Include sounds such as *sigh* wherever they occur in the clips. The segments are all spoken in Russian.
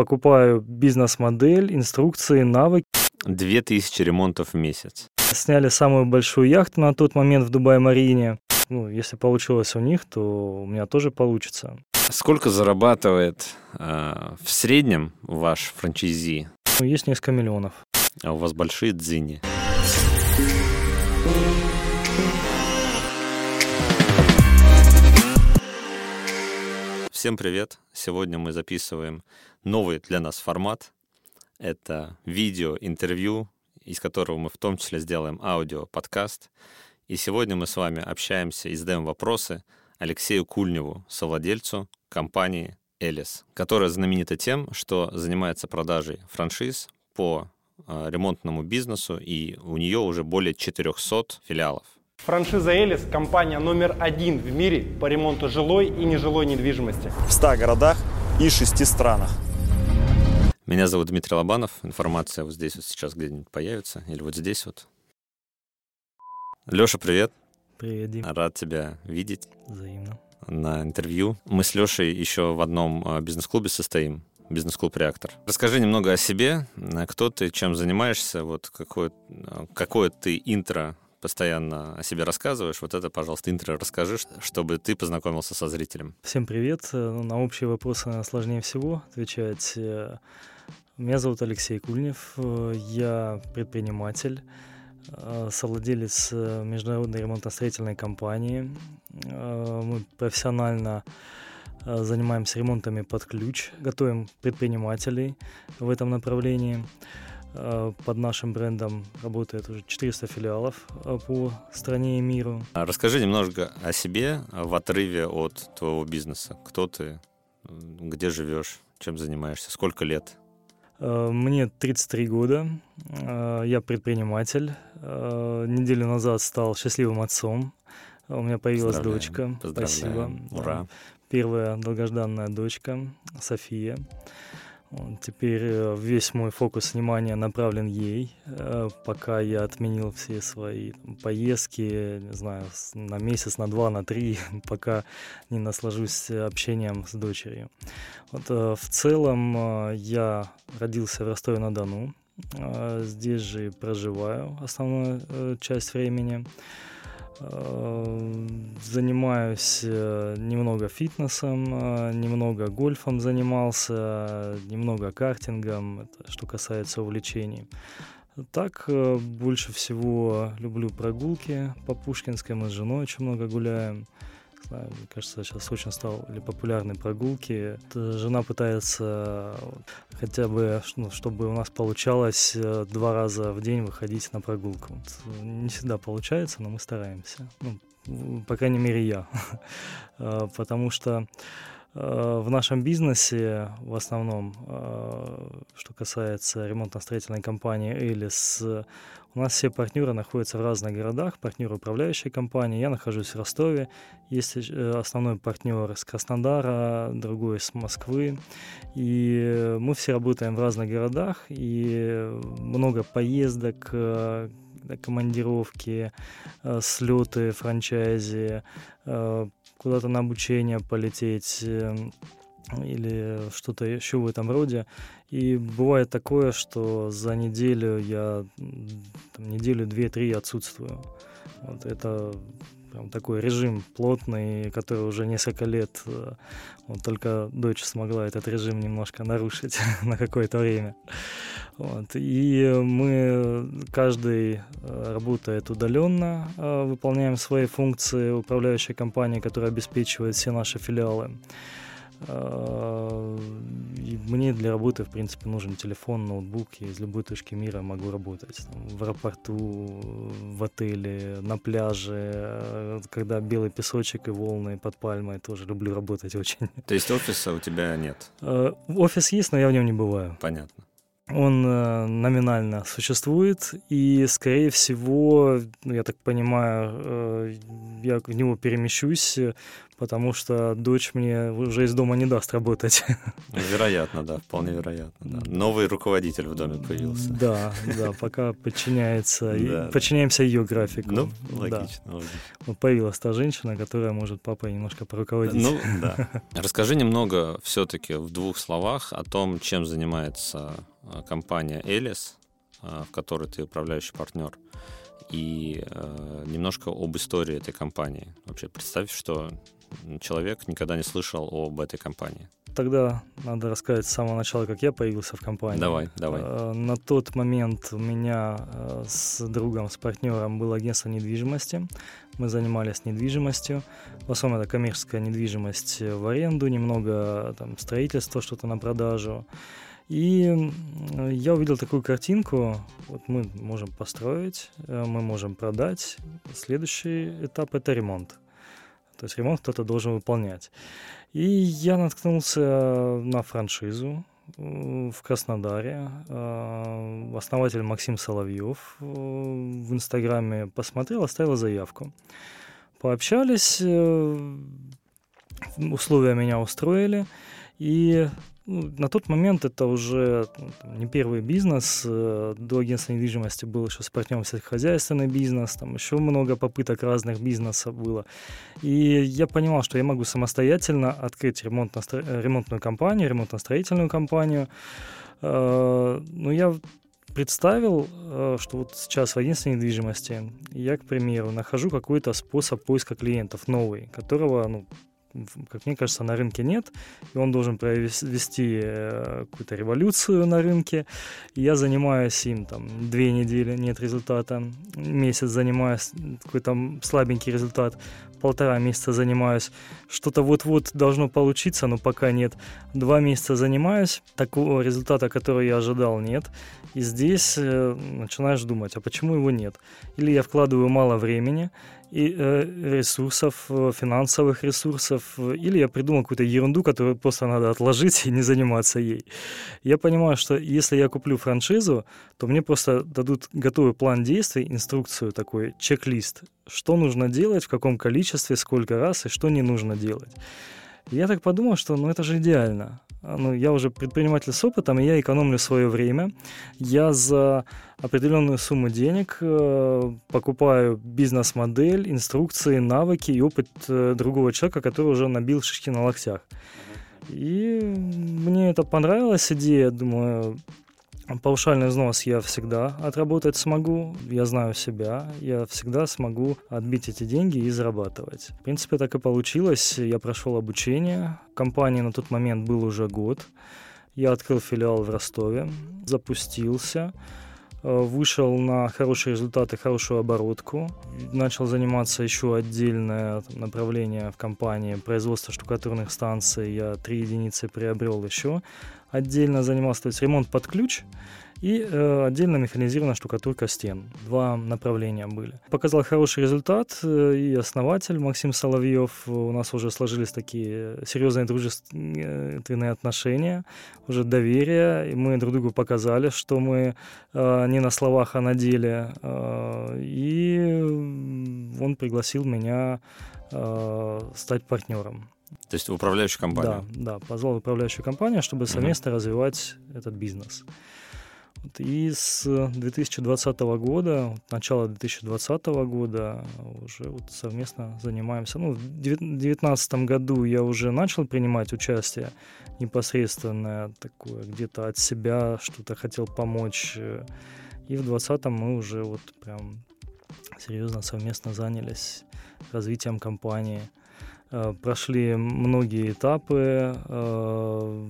покупаю бизнес-модель, инструкции, навыки. 2000 ремонтов в месяц. Сняли самую большую яхту на тот момент в Дубай-Марине. Ну, если получилось у них, то у меня тоже получится. Сколько зарабатывает э, в среднем ваш франчайзи? Ну, есть несколько миллионов. А у вас большие дзини? Всем привет! Сегодня мы записываем новый для нас формат. Это видео-интервью, из которого мы в том числе сделаем аудио-подкаст. И сегодня мы с вами общаемся и задаем вопросы Алексею Кульневу, совладельцу компании Элис, которая знаменита тем, что занимается продажей франшиз по э, ремонтному бизнесу, и у нее уже более 400 филиалов. Франшиза Элис – компания номер один в мире по ремонту жилой и нежилой недвижимости. В 100 городах и 6 странах. Меня зовут Дмитрий Лобанов. Информация вот здесь вот сейчас где-нибудь появится. Или вот здесь вот. Леша, привет. Привет, Дим. Рад тебя видеть. Взаимно. На интервью. Мы с Лешей еще в одном а, бизнес-клубе состоим. Бизнес-клуб «Реактор». Расскажи немного о себе. Кто ты, чем занимаешься, вот какое, а, какое ты интро постоянно о себе рассказываешь. Вот это, пожалуйста, интро расскажи, чтобы ты познакомился со зрителем. Всем привет. Ну, на общие вопросы сложнее всего отвечать. Меня зовут Алексей Кульнев. Я предприниматель, совладелец международной ремонтно-строительной компании. Мы профессионально занимаемся ремонтами под ключ, готовим предпринимателей в этом направлении. Э, под нашим брендом работает уже 400 филиалов э, по стране и миру. А расскажи немножко о себе в отрыве от твоего бизнеса. Кто ты, где живешь, чем занимаешься, сколько лет? Э, мне 33 года, я предприниматель. Неделю назад стал счастливым отцом. У меня появилась дочка. Спасибо. Ура. Первая долгожданная дочка София. Теперь э, весь мой фокус внимания направлен ей, э, пока я отменил все свои поездки, не знаю, на месяц, на два, на три, *laughs* пока не наслажусь общением с дочерью. Вот, э, в целом я родился в Ростове-на-Дону, здесь же проживаю основную часть времени. Э, занимаюсь э, немного фитнесом, э, немного гольфом занимался, немного картингом, это что касается увлечений. Так, больше всего люблю прогулки по Пушкинской, мы с женой очень много гуляем знаю, мне кажется, сейчас очень стали популярны прогулки. Жена пытается хотя бы, ну, чтобы у нас получалось э, два раза в день выходить на прогулку. Вот, не всегда получается, но мы стараемся. Ну, по крайней мере, я. *laughs* Э, потому что э, в нашем бизнесе, в основном, что касается ремонтно-строительной компании «Элис», у нас все партнеры находятся в разных городах, партнеры управляющей компании. Я нахожусь в Ростове, есть э, основной партнер из Краснодара, другой из Москвы. И мы все работаем в разных городах, и много поездок, э, командировки, э, слеты, франчайзи, куда-то на обучение полететь или что-то еще в этом роде. И бывает такое, что за неделю я неделю, две-три отсутствую. Вот это прям такой режим плотный, который уже несколько лет, э, вот только дочь смогла этот режим немножко нарушить *laughs* на какое-то время. Вот. И мы, каждый э, работает удаленно, э, выполняем свои функции управляющей компании, которая обеспечивает все наши филиалы. И мне для работы, в принципе, нужен телефон, ноутбук. Я из любой точки мира могу работать. Там, в аэропорту, в отеле, на пляже, когда белый песочек и волны под пальмой. Тоже люблю работать *laughs* очень. То есть офиса у тебя нет? А, офис есть, но я в нем не бываю. Понятно. Он э, номинально существует, и, скорее всего, ну, я так понимаю, э, я в него перемещусь, потому что дочь мне уже из дома не даст работать. *laughs* Вероятно, да, вполне вероятно. Да. Новый руководитель в доме появился. Да, да, пока подчиняется, да. подчиняемся ее графику. Ну, логично, да. логично. Вот появилась та женщина, которая может папой немножко поруководить. Ну, да. *laughs* Расскажи немного все-таки в двух словах о том, чем занимается компания Элис, а, в которой ты управляющий партнер, и э, немножко об истории этой компании. Вообще представь, что человек никогда не слышал об этой компании. Тогда надо рассказать с самого начала, как я появился в компании. Давай, давай. Э, на тот момент у меня э, с другом, с партнером было агентство недвижимости. Мы занимались недвижимостью. В основном это коммерческая недвижимость в аренду, немного там, строительства, что-то на продажу. И я увидел такую картинку, вот мы можем построить, э, мы можем продать. Следующий этап – это ремонт. То есть ремонт кто-то должен выполнять. И я наткнулся на франшизу э, в Краснодаре. Э, основатель Максим Соловьев в Инстаграме посмотрел, оставил заявку. Пообщались, условия меня устроили. И на тот момент это уже ну, не первый бизнес. Э, до агентства недвижимости был еще с партнером сельскохозяйственный бизнес, там еще много попыток разных бизнесов было. И я понимал, что я могу самостоятельно открыть ремонтно э, ремонтную компанию, ремонтно-строительную компанию. Э, но я представил, что вот сейчас в агентстве недвижимости я, к примеру, нахожу какой-то способ поиска клиентов новый, которого ну, как мне кажется, на рынке нет, и он должен провести э, какую-то революцию на рынке. Я занимаюсь им там две недели, нет результата, месяц занимаюсь, какой-то слабенький результат, полтора месяца занимаюсь, что-то вот-вот должно получиться, но пока нет. Два месяца занимаюсь, такого результата, который я ожидал, нет. И здесь э, начинаешь думать, а почему его нет? Или я вкладываю мало времени, э, ресурсов, э, финансовых ресурсов, или я придумал какую-то ерунду, которую просто надо отложить и не заниматься ей. Я понимаю, что если я куплю франшизу, то мне просто дадут готовый план действий, инструкцию такой, чек-лист, что нужно делать, в каком количестве, сколько раз и что не нужно делать. Я так подумал, что ну это же идеально. А, ну, я уже предприниматель с опытом, и я экономлю свое время. Я за определенную сумму денег э, покупаю бизнес-модель, инструкции, навыки и опыт э, другого человека, который уже набил шишки на локтях. И мне это понравилась идея, думаю, Паушальный взнос я всегда отработать смогу, я знаю себя, я всегда смогу отбить эти деньги и зарабатывать. В принципе, так и получилось. Я прошел обучение. Компании на тот момент был уже год. Я открыл филиал в Ростове, запустился, вышел на хорошие результаты, хорошую оборотку, начал заниматься еще отдельное направление в компании производства штукатурных станций. Я три единицы приобрел еще. Отдельно занимался, то есть ремонт под ключ и э, отдельно механизированная штукатурка стен. Два направления были. Показал хороший результат, э, и основатель Максим Соловьев, у нас уже сложились такие серьезные дружественные отношения, уже доверие, и мы друг другу показали, что мы э, не на словах, а на деле. Э, и он пригласил меня э, стать партнером. То есть управляющую компанию? Да, да, позвал управляющую компанию, чтобы совместно uh-huh. развивать этот бизнес. И с 2020 года, начала 2020 года уже вот совместно занимаемся. Ну, в 2019 году я уже начал принимать участие непосредственно такое, где-то от себя что-то хотел помочь. И в 2020 мы уже вот прям серьезно совместно занялись развитием компании. Э, прошли многие этапы, э,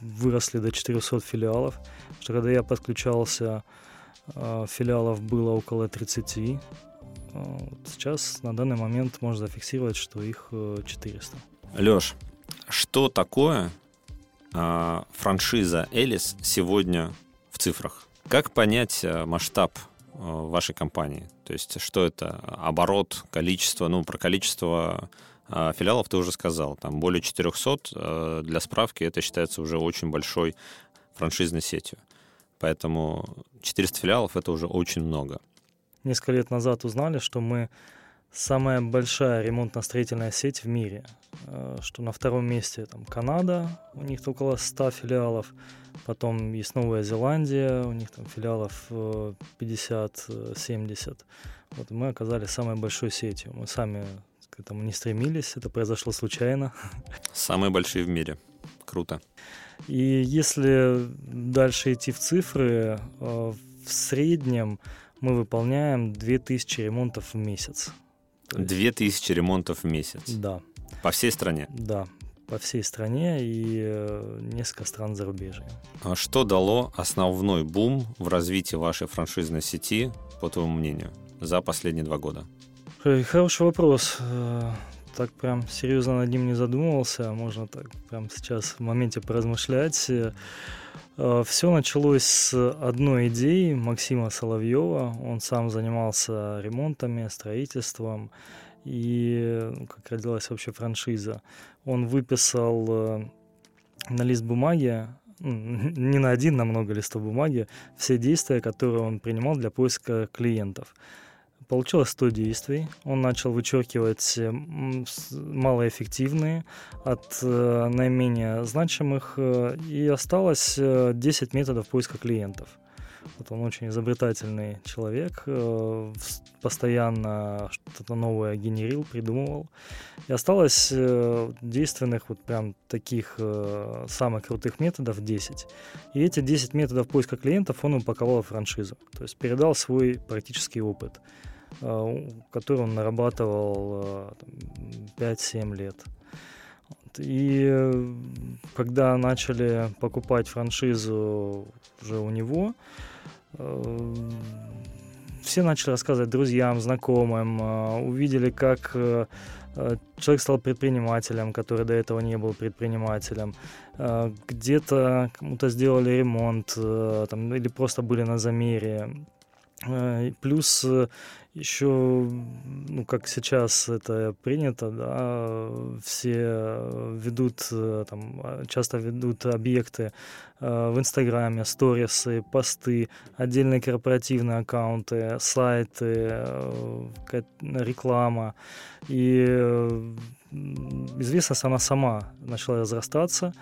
выросли до 400 филиалов. Что когда я подключался, э, филиалов было около 30. Сейчас на данный момент можно зафиксировать, что их 400. Леш, что такое франшиза Элис сегодня в цифрах? Как понять масштаб вашей компании? То есть что это? Оборот, количество? Ну, про количество а филиалов ты уже сказал, там более 400. Э, для справки это считается уже очень большой франшизной сетью. Поэтому 400 филиалов — это уже очень много. Несколько лет назад узнали, что мы самая большая ремонтно-строительная сеть в мире, э, что на втором месте там Канада, у них около 100 филиалов, потом есть Новая Зеландия, у них там филиалов 50-70. Э, вот мы оказались самой большой сетью. Мы сами к этому не стремились, это произошло случайно. Самые большие в мире. Круто. И если дальше идти в цифры, э, в среднем мы выполняем 2000 ремонтов в месяц. 2000 ремонтов в месяц? Да. По всей стране? Да, по всей стране и э, несколько стран зарубежья. А что дало основной бум в развитии вашей франшизной сети, по твоему мнению, за последние два года? Хороший вопрос. Так прям серьезно над ним не задумывался. Можно так прям сейчас в моменте поразмышлять. Э, Все началось с одной идеи Максима Соловьева. Он сам занимался ремонтами, строительством. И ну, как родилась вообще франшиза. Он выписал э, на лист бумаги, *laughs* не на один, на много листов бумаги, все действия, которые он принимал для поиска клиентов. Получилось 100 действий. Он начал вычеркивать малоэффективные от э, наименее значимых, э, и осталось 10 э, методов поиска клиентов. Вот он очень изобретательный человек, э, постоянно что-то новое генерил, придумывал. И осталось э, действенных вот прям таких э, самых крутых методов 10. И эти 10 методов поиска клиентов он упаковал в франшизу. То есть передал свой практический опыт. Э, который он нарабатывал 5-7 э, лет. И э, когда начали покупать франшизу уже у него, все начали рассказывать друзьям, знакомым, увидели, как человек стал предпринимателем, который до этого не был предпринимателем. Где-то кому-то сделали ремонт там, или просто были на замере. Плюс еще, ну, как сейчас это принято, да, все ведут, э, там, а, часто ведут объекты э, в Инстаграме, сторисы, посты, отдельные корпоративные аккаунты, сайты, э, реклама. И известность она сама начала разрастаться.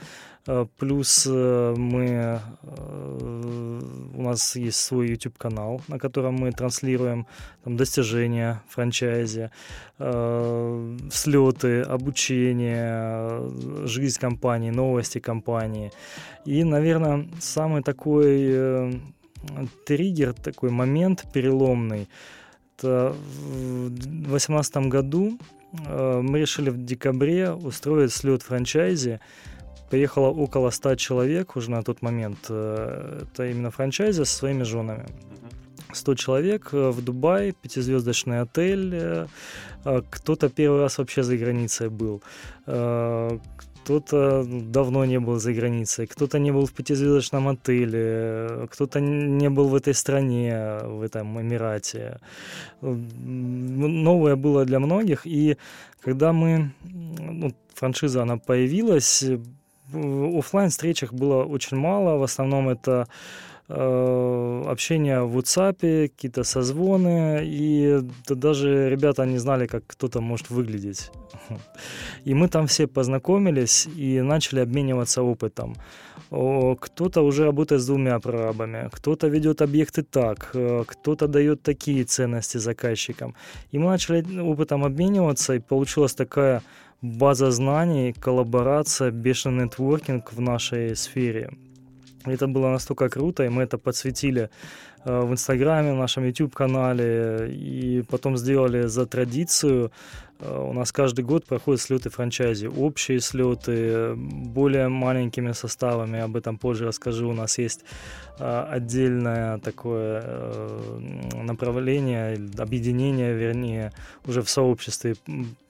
Э, плюс э, мы, э, у нас есть свой YouTube-канал, на котором мы транслируем там, достижения франчайзи, слеты, обучение, жизнь компании, новости компании. И, наверное, самый такой триггер, такой момент переломный, это в 2018 году мы решили в декабре устроить слет франчайзи Поехало около 100 человек уже на тот момент. Э, это именно франчайзи со своими женами. 100 человек э, в Дубае, пятизвездочный отель. Э, кто-то первый раз вообще за границей был. Кто-то давно не был за границей, кто-то не был в пятизвездочном отеле, кто-то не был в этой стране, в этом Эмирате. Новое было для многих, и когда мы, ну, франшиза, она появилась, офлайн встречах было очень мало. В основном это общение в WhatsApp, какие-то созвоны, и да, даже ребята не знали, как кто-то может выглядеть. *laughs* И мы там все познакомились и начали обмениваться опытом. Кто-то уже работает с двумя прорабами, кто-то ведет объекты так, э, кто-то дает такие ценности заказчикам. И мы начали опытом обмениваться, и получилась такая база знаний, коллаборация, бешеный нетворкинг в нашей сфере. Это было настолько круто, и мы это подсветили э, в Инстаграме, в нашем YouTube-канале, и потом сделали за традицию Э, у нас каждый год проходят слеты франчайзи. Общие слеты, более маленькими составами, об этом позже расскажу. У нас есть э, отдельное такое направление, объединение, вернее, уже в сообществе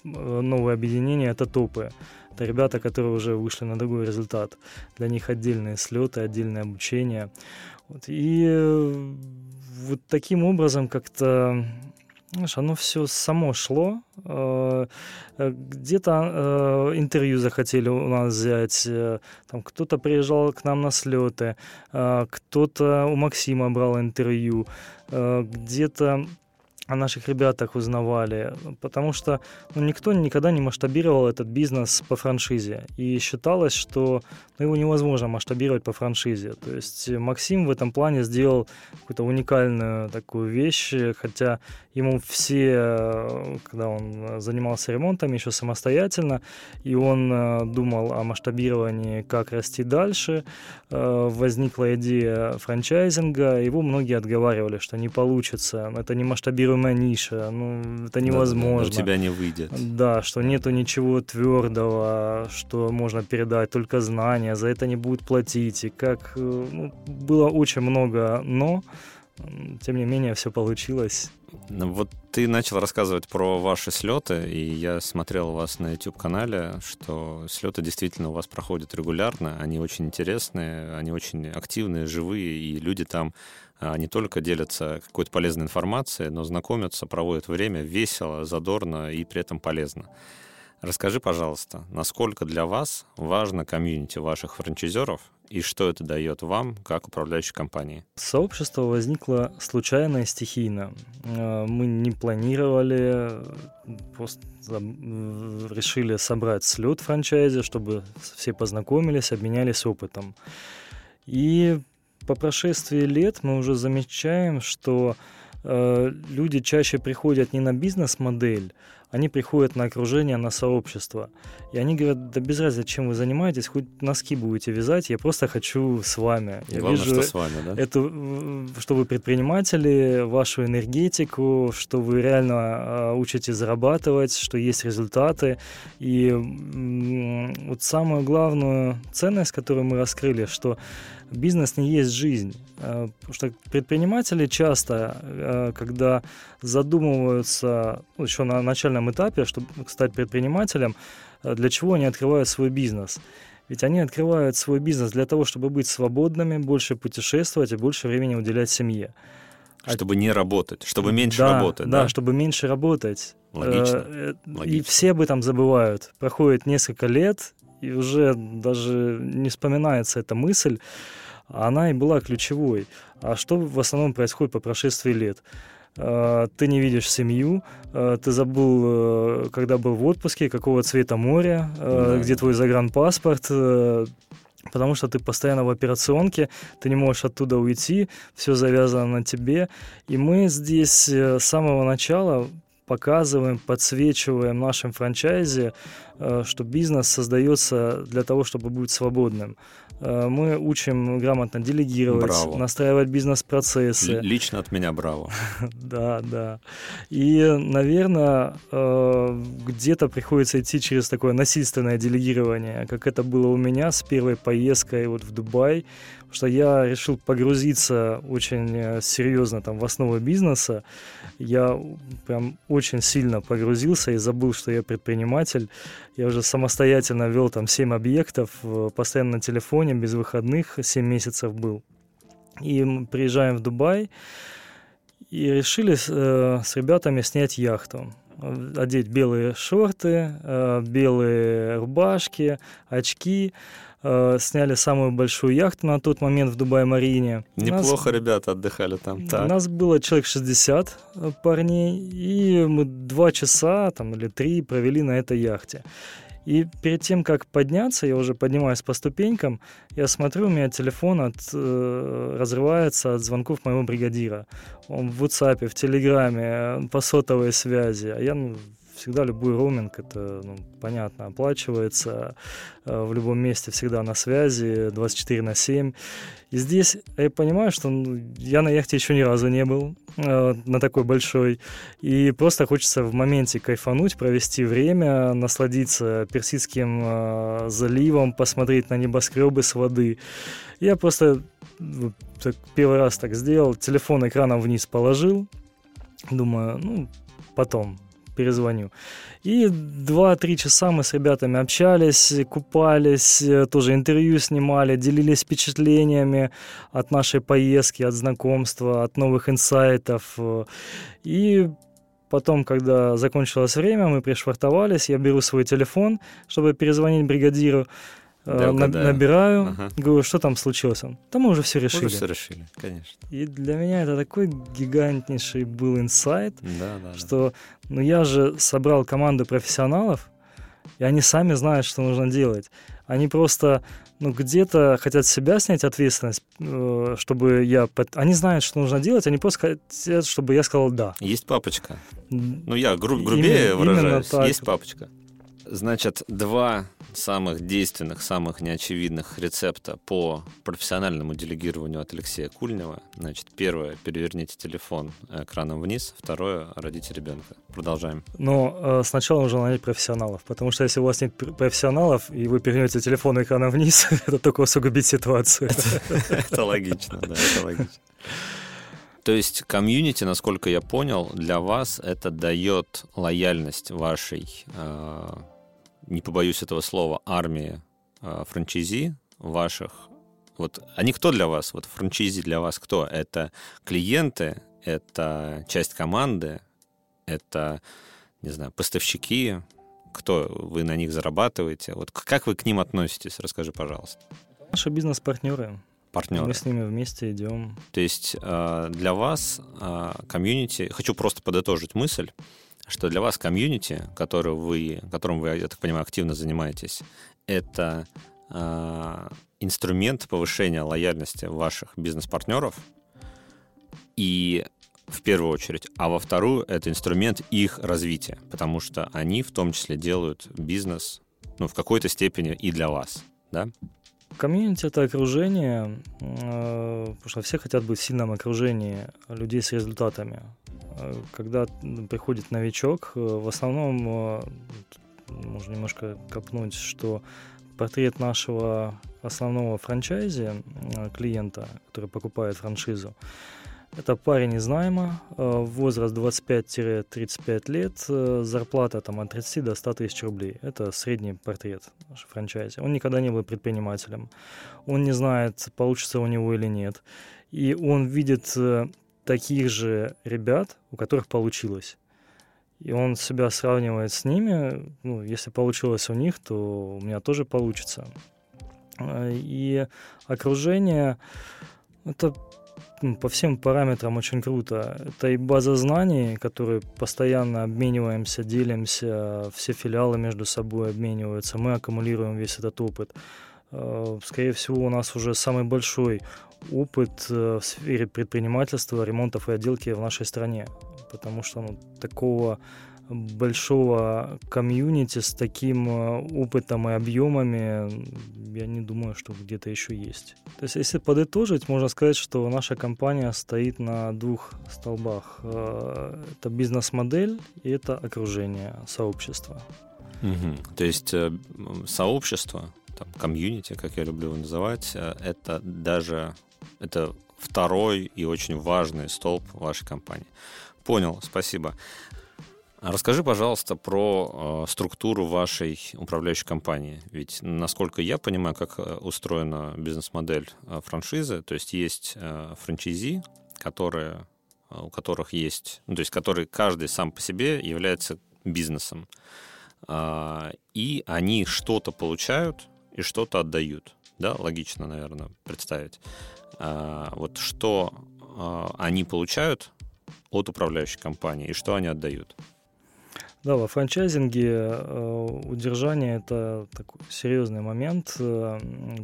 новое объединение – это топы. Это ребята, которые уже вышли на другой результат. Для них отдельные слеты, отдельное обучение. Вот. И вот таким образом как-то Знаешь, оно все само шло. Э, э, где-то э, интервью захотели у нас взять, там кто-то приезжал к нам на слеты, кто-то у Максима брал интервью, где-то о наших ребятах узнавали, потому что ну, никто никогда не масштабировал этот бизнес по франшизе, и считалось, что ну, его невозможно масштабировать по франшизе. То есть Максим в этом плане сделал какую-то уникальную такую вещь, хотя ему все, когда он занимался ремонтом еще самостоятельно, и он э, думал о масштабировании, как расти дальше, э, возникла идея франчайзинга, его многие отговаривали, что не получится, это не масштабируемая ниша, ну, это невозможно. Да, у тебя не выйдет. Да, что нету ничего твердого, что можно передать, только знания, за это не будут платить, и как э, ну, было очень много «но», тем не менее, все получилось. Ну, вот ты начал рассказывать про ваши слеты, и я смотрел у вас на YouTube-канале, что слеты действительно у вас проходят регулярно, они очень интересные, они очень активные, живые, и люди там а, не только делятся какой-то полезной информацией, но знакомятся, проводят время весело, задорно и при этом полезно. Расскажи, пожалуйста, насколько для вас важно комьюнити ваших франчайзеров и что это дает вам, как управляющей компании? Сообщество возникло случайно и стихийно. Э, мы не планировали, просто решили собрать слет франчайзе, чтобы все познакомились, обменялись опытом. И по прошествии лет мы уже замечаем, что э, люди чаще приходят не на бизнес-модель, они приходят на окружение, на сообщество. И они говорят, да без разницы, чем вы занимаетесь, хоть носки будете вязать, я просто хочу с вами. И я главное, вижу что с вами, да? Это, что вы предприниматели, вашу энергетику, что вы реально э, учитесь зарабатывать, что есть результаты. И вот самую главную ценность, которую мы раскрыли, что бизнес не есть жизнь. Э, потому что предприниматели часто, э, когда задумываются ну, еще на начальном этапе, чтобы стать предпринимателем, э, для чего они открывают свой бизнес? Ведь они открывают свой бизнес для того, чтобы быть свободными, больше путешествовать и больше времени уделять семье. А чтобы не работать, чтобы меньше да, работать. Да, да, чтобы меньше работать. Логично. Логично. И все об этом забывают. Проходит несколько лет, и уже даже не вспоминается эта мысль она и была ключевой. А что в основном происходит по прошествии лет? А, ты не видишь семью, а, ты забыл, э, когда был в отпуске, какого цвета море, да. где твой загранпаспорт, э, потому что ты постоянно в операционке, ты не можешь оттуда уйти, все завязано на тебе. И мы здесь э, с самого начала показываем, подсвечиваем нашем франчайзе, что бизнес создается для того, чтобы быть свободным. Э, мы учим грамотно делегировать, браво. настраивать бизнес-процессы. Лично от меня браво. *laughs* да, да. И, наверное, э, где-то приходится идти через такое насильственное делегирование, как это было у меня с первой поездкой вот в Дубай, потому что я решил погрузиться очень э, серьезно там в основу бизнеса. Я прям очень сильно погрузился и забыл, что я предприниматель. Я уже самостоятельно вел там 7 объектов, э, постоянно на телефоне, без выходных, 7 месяцев был. И мы приезжаем в Дубай и решили э, с ребятами снять яхту одеть белые шорты, э, белые рубашки, очки, э, сняли самую большую яхту на тот момент в Дубай-Марине. Неплохо нас, ребята отдыхали там. Так. У нас было человек 60 э, парней, и мы два часа там, или три провели на этой яхте. И перед тем, как подняться, я уже поднимаюсь по ступенькам, я смотрю, у меня телефон от, э, разрывается от звонков моего бригадира. Он в WhatsApp, в Телеграме, по сотовой связи. А я ну, всегда любой роуминг, это, ну, понятно, оплачивается э, в любом месте, всегда на связи, 24 на 7. И здесь я понимаю, что ну, я на яхте еще ни разу не был, э, на такой большой, и просто хочется в моменте кайфануть, провести время, насладиться Персидским э, заливом, посмотреть на небоскребы с воды. Я просто вот, первый раз так сделал, телефон экраном вниз положил, думаю, ну, потом, перезвоню. И 2-3 часа мы с ребятами общались, купались, тоже интервью снимали, делились впечатлениями от нашей поездки, от знакомства, от новых инсайтов. И Потом, когда закончилось время, мы пришвартовались, я беру свой телефон, чтобы перезвонить бригадиру, э, Да, на- набираю, Ага. говорю, что там случилось? Да мы уже все решили. Уже все решили, конечно. И для меня это такой гигантнейший был инсайт, Да, да, да. что ну я же собрал команду профессионалов, и они сами знают, что нужно делать. Они просто, ну, где-то хотят себя снять ответственность, э, чтобы я... Они знают, что нужно делать, они просто хотят, чтобы я сказал «да». Есть папочка. Ну, я гру- Именно- грубее именно выражаюсь. так. Есть папочка. Значит, два самых действенных, самых неочевидных рецепта по профессиональному делегированию от Алексея Кульнева. Значит, первое — переверните телефон экраном вниз. Второе — родите ребенка. Продолжаем. Но э, сначала нужно нанять профессионалов, потому что если у вас нет пр- профессионалов, и вы перенете телефон экраном вниз, *laughs* это только усугубит ситуацию. Это логично, да, это логично. То есть комьюнити, насколько я понял, для вас это дает лояльность вашей, э, не побоюсь этого слова, армии э, франчайзи ваших. Вот они кто для вас? Вот франчайзи для вас кто? Это клиенты, это часть команды, это, не знаю, поставщики, кто вы на них зарабатываете? Вот как вы к ним относитесь? Расскажи, пожалуйста. Наши бизнес-партнеры, Партнеры. мы с ними вместе идем. То есть э, для вас э, комьюнити, хочу просто подытожить мысль, что для вас комьюнити, который вы, которым вы, я так понимаю, активно занимаетесь, это э, инструмент повышения лояльности ваших бизнес-партнеров и в первую очередь, а во вторую это инструмент их развития, потому что они в том числе делают бизнес, ну, в какой-то степени и для вас, да? Комьюнити — это окружение, э, потому что все хотят быть в сильном окружении людей с результатами. Э, Когда приходит новичок, э, в основном можно немножко копнуть, что портрет нашего основного франчайзи клиента, который покупает франшизу, это парень из найма, э, возраст 25-35 лет, э, зарплата там от 30 до 100 тысяч рублей. Это средний портрет нашей франчайзи. Он никогда не был предпринимателем. Он не знает, получится у него или нет. И он видит э, таких же ребят, у которых получилось. И он себя сравнивает с ними. Ну, если получилось у них, то у меня тоже получится. И окружение это по всем параметрам очень круто. Это и база знаний, которые постоянно обмениваемся, делимся, все филиалы между собой обмениваются, мы аккумулируем весь этот опыт. Э, Скорее всего, у нас уже самый большой опыт э, в сфере предпринимательства, ремонтов и отделки в нашей стране, потому что ну, такого большого комьюнити с таким э, опытом и объемами, я не думаю, что где-то еще есть. То есть, если подытожить, можно сказать, что наша компания стоит на двух столбах. Э, Это бизнес-модель и это окружение, сообщество. Мгм. То есть э, сообщество, там, комьюнити, как я люблю его называть, это даже это второй и очень важный столб вашей компании. Понял, спасибо. Расскажи, пожалуйста, про э, структуру вашей управляющей компании. Ведь, насколько я понимаю, как э, устроена бизнес-модель э, франшизы, то есть есть э, франчайзи, которые, э, у которых есть, ну, то есть который каждый сам по себе является бизнесом. А, и они что-то получают и что-то отдают. Да, логично, наверное, представить. Вот что они получают от управляющей компании и что они отдают. Да, во франчайзинге э, удержание это такой серьезный момент. Э,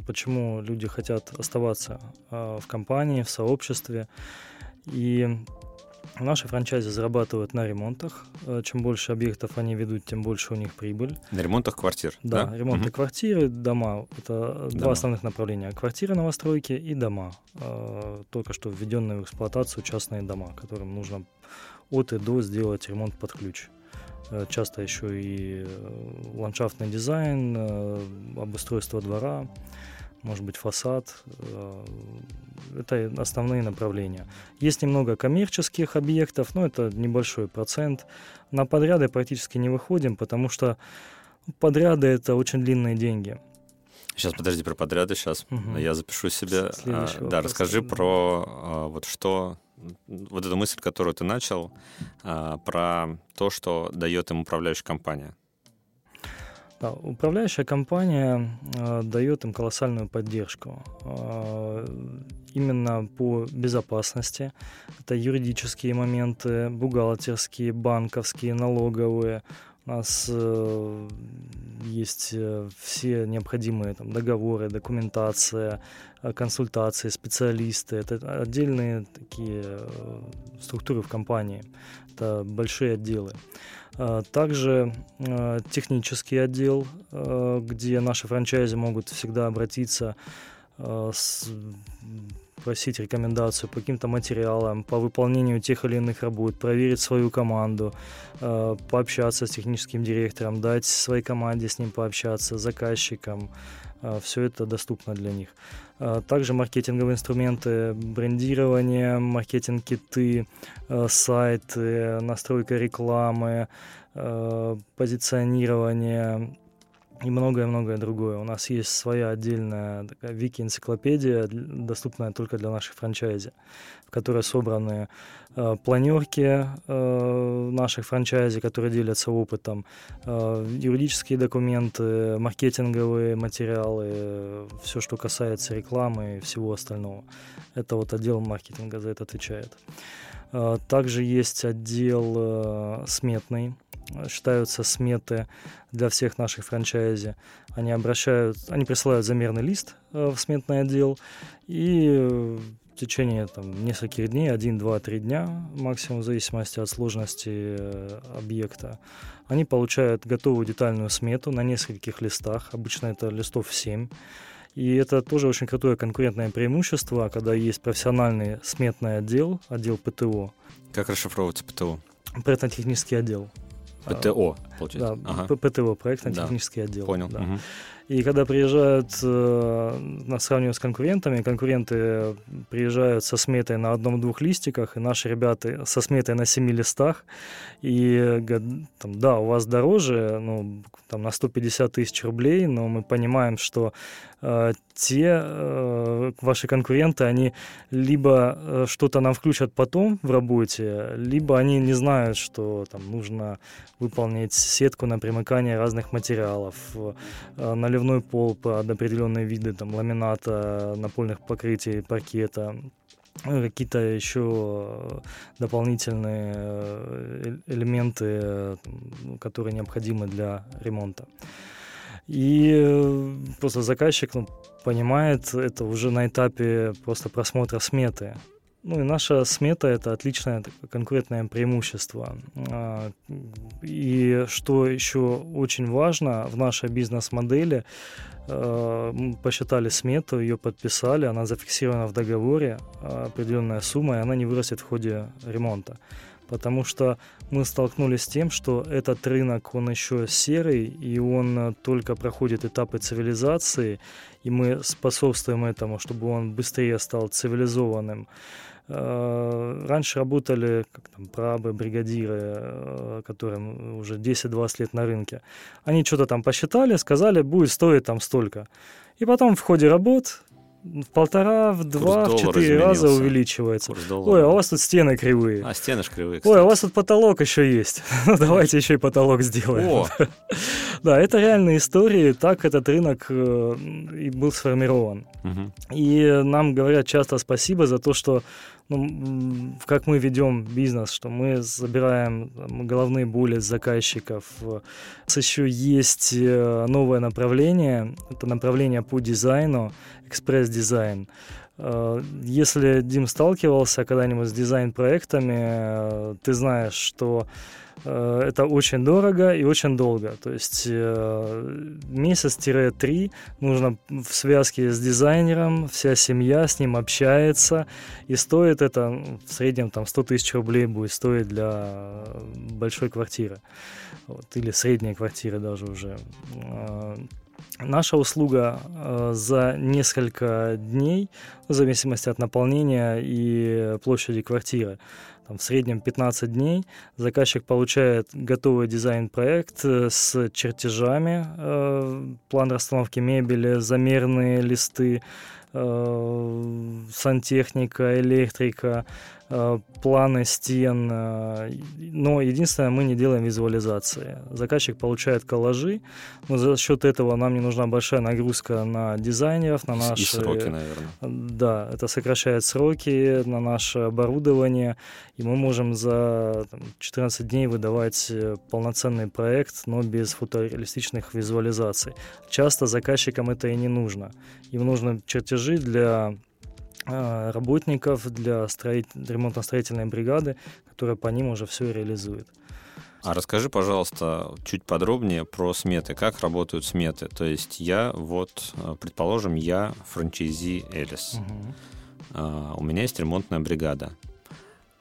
почему люди хотят оставаться э, в компании, в сообществе. И наши франчайзи зарабатывают на ремонтах. Чем больше объектов они ведут, тем больше у них прибыль. На ремонтах квартир. Да, Да, ремонты Мгм. квартиры, дома. Это два Дома. основных направления. Квартиры новостройки и дома. Только что введенные в эксплуатацию частные дома, которым нужно от и до сделать ремонт под ключ. Э, Часто еще и э, ландшафтный дизайн, э, обустройство двора, может быть фасад. Это основные направления. Есть немного коммерческих объектов, но это небольшой процент. На подряды практически не выходим, потому что подряды это очень длинные деньги. Сейчас подожди про подряды, сейчас Мгм. я запишу себе. А, Да, расскажи про а, вот что, вот эту мысль, которую ты начал, а, про то, что дает им управляющая компания. Да, управляющая компания э, дает им колоссальную поддержку. Э, именно по безопасности. Это юридические моменты, бухгалтерские, банковские, налоговые. У нас э, есть э, все необходимые там, договоры, документация, э, консультации, специалисты. Это отдельные такие э, структуры в компании. Это большие отделы. А, Также э, технический отдел, э, где наши франчайзи могут всегда обратиться, э, с- просить рекомендацию по каким-то материалам, по выполнению тех или иных работ, проверить свою команду, э, пообщаться с техническим директором, дать своей команде с ним пообщаться, с заказчиком. Все это доступно для них. А, Также маркетинговые инструменты, брендирование, маркетинг-киты, э, сайты, настройка рекламы, э, позиционирование и многое-многое другое. У нас есть своя отдельная такая вики-энциклопедия, доступная только для наших франчайзи, в которой собраны э, планерки э, наших франчайзи, которые делятся опытом, э, юридические документы, маркетинговые материалы, все, что касается рекламы и всего остального. Это вот отдел маркетинга за это отвечает. Э, Также есть отдел э, сметный. Считаются сметы для всех наших франчайзи. Они обращают, они присылают замерный лист э, в сметный отдел и в течение там, нескольких дней, один, два, три дня максимум, в зависимости от сложности э, объекта, они получают готовую детальную смету на нескольких листах, обычно это листов 7, и это тоже очень крутое конкурентное преимущество, когда есть профессиональный сметный отдел, отдел ПТО, Как расшифровывается ПТО? проектно-технический отдел. А, ПТО, получается. Да, Ага, ПТО, проектно-технический отдел. понял. да. Мгм. И когда приезжают, э, на сравниваю с конкурентами, конкуренты приезжают со сметой на одном-двух листиках, и наши ребята со сметой на семи листах, и говорят, там, да, у вас дороже, ну, там, на 150 тысяч рублей, но мы понимаем, что э, те э, ваши конкуренты, они либо э, что-то нам включат потом в работе, либо они не знают, что там нужно выполнить сетку на примыкание разных материалов, э, наливной пол под определенные виды там, ламината, напольных покрытий, паркета, и какие-то еще э, дополнительные э, э- элементы, э, которые необходимы для ремонта. И э, просто заказчик ну, понимает это уже на этапе просто просмотра сметы. Ну и наша смета это отличное такое конкурентное преимущество. А, И что еще очень важно в нашей бизнес-модели, э, посчитали смету, ее подписали, она зафиксирована в договоре, а, определенная сумма, и она не вырастет в ходе ремонта. Потому что мы столкнулись с тем, что этот рынок, он еще серый, и он э, только проходит этапы цивилизации, и мы способствуем этому, чтобы он быстрее стал цивилизованным. Э, Раньше работали как там, прабы, бригадиры, э, которым уже 10-20 лет на рынке. Они что-то там посчитали, сказали, будет стоить там столько. И потом в ходе работ в полтора, в два, в четыре раза увеличивается. Ой, а у вас тут стены кривые. А, стены ж кривые, Ой, кстати. а у вас тут потолок еще есть. *laughs* Ну, давайте еще и потолок сделаем. О, *laughs* Да, это реальные истории. Так этот рынок э, и был сформирован. И нам говорят часто спасибо за то, что ну, как мы ведем бизнес, что мы забираем там, головные боли с заказчиков. У нас еще есть э, новое направление. Это направление по дизайну, экспресс-дизайн. Э, Если Дим сталкивался когда-нибудь с дизайн-проектами, э, ты знаешь, что это очень дорого и очень долго. То есть э, месяц-три нужно в связке с дизайнером, вся семья с ним общается, и стоит это в среднем там 100 тысяч рублей будет стоить для большой квартиры. Вот, или средней квартиры даже уже. Наша услуга э, за несколько дней, в зависимости от наполнения и площади квартиры, там, в среднем 15 дней. Заказчик получает готовый дизайн-проект э, с чертежами, э, план расстановки мебели, замерные листы, э, сантехника, электрика, планы стен, э, но единственное, мы не делаем визуализации. Заказчик получает коллажи, но за счет этого нам не нужна большая нагрузка на дизайнеров, на наши... И сроки, наверное. Да, это сокращает сроки на наше оборудование, и мы можем за там, 14 дней выдавать э, полноценный проект, но без фотореалистичных визуализаций. Часто заказчикам это и не нужно. Им нужны чертежи для работников для строить... ремонтно-строительной бригады, которая по ним уже все реализует. А расскажи, пожалуйста, чуть подробнее про сметы. Как работают сметы? То есть я вот, э, предположим, я франчайзи Элис. Угу. А, у меня есть ремонтная бригада.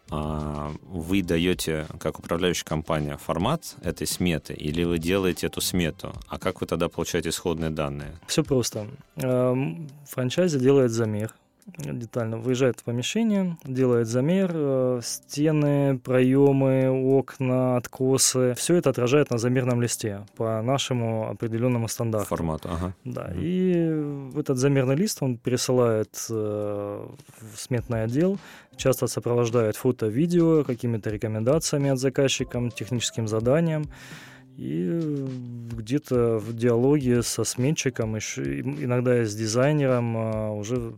А, вы даете, как управляющая компания, формат этой сметы, или вы делаете эту смету? А как вы тогда получаете исходные данные? Все просто. Франчайзи делает замер детально выезжает в помещение, делает замер, э, стены, проемы, окна, откосы. Все это отражает на замерном листе по нашему определенному стандарту. Формату, ага. Да, угу. и этот замерный лист он пересылает э, в сметный отдел, часто сопровождает фото, видео, какими-то рекомендациями от заказчика, техническим заданием. И где-то в диалоге со сменщиком, еще, иногда и с дизайнером а, уже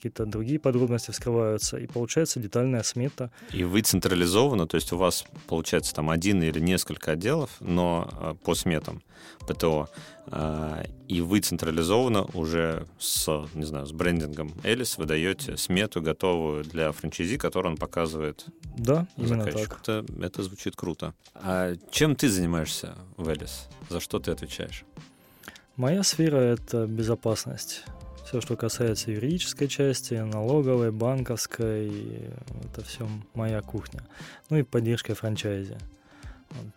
какие-то другие подробности вскрываются, и получается детальная смета. И вы централизованно, то есть у вас получается там один или несколько отделов, но э, по сметам ПТО, э, и вы централизованно уже с, не знаю, с брендингом Элис выдаете смету готовую для франчайзи, которую он показывает Да, так. Это, это звучит круто. А чем ты занимаешься в Элис? За что ты отвечаешь? Моя сфера — это безопасность. Все, что касается юридической части, налоговой, банковской, это все моя кухня. Ну и поддержка франчайзи.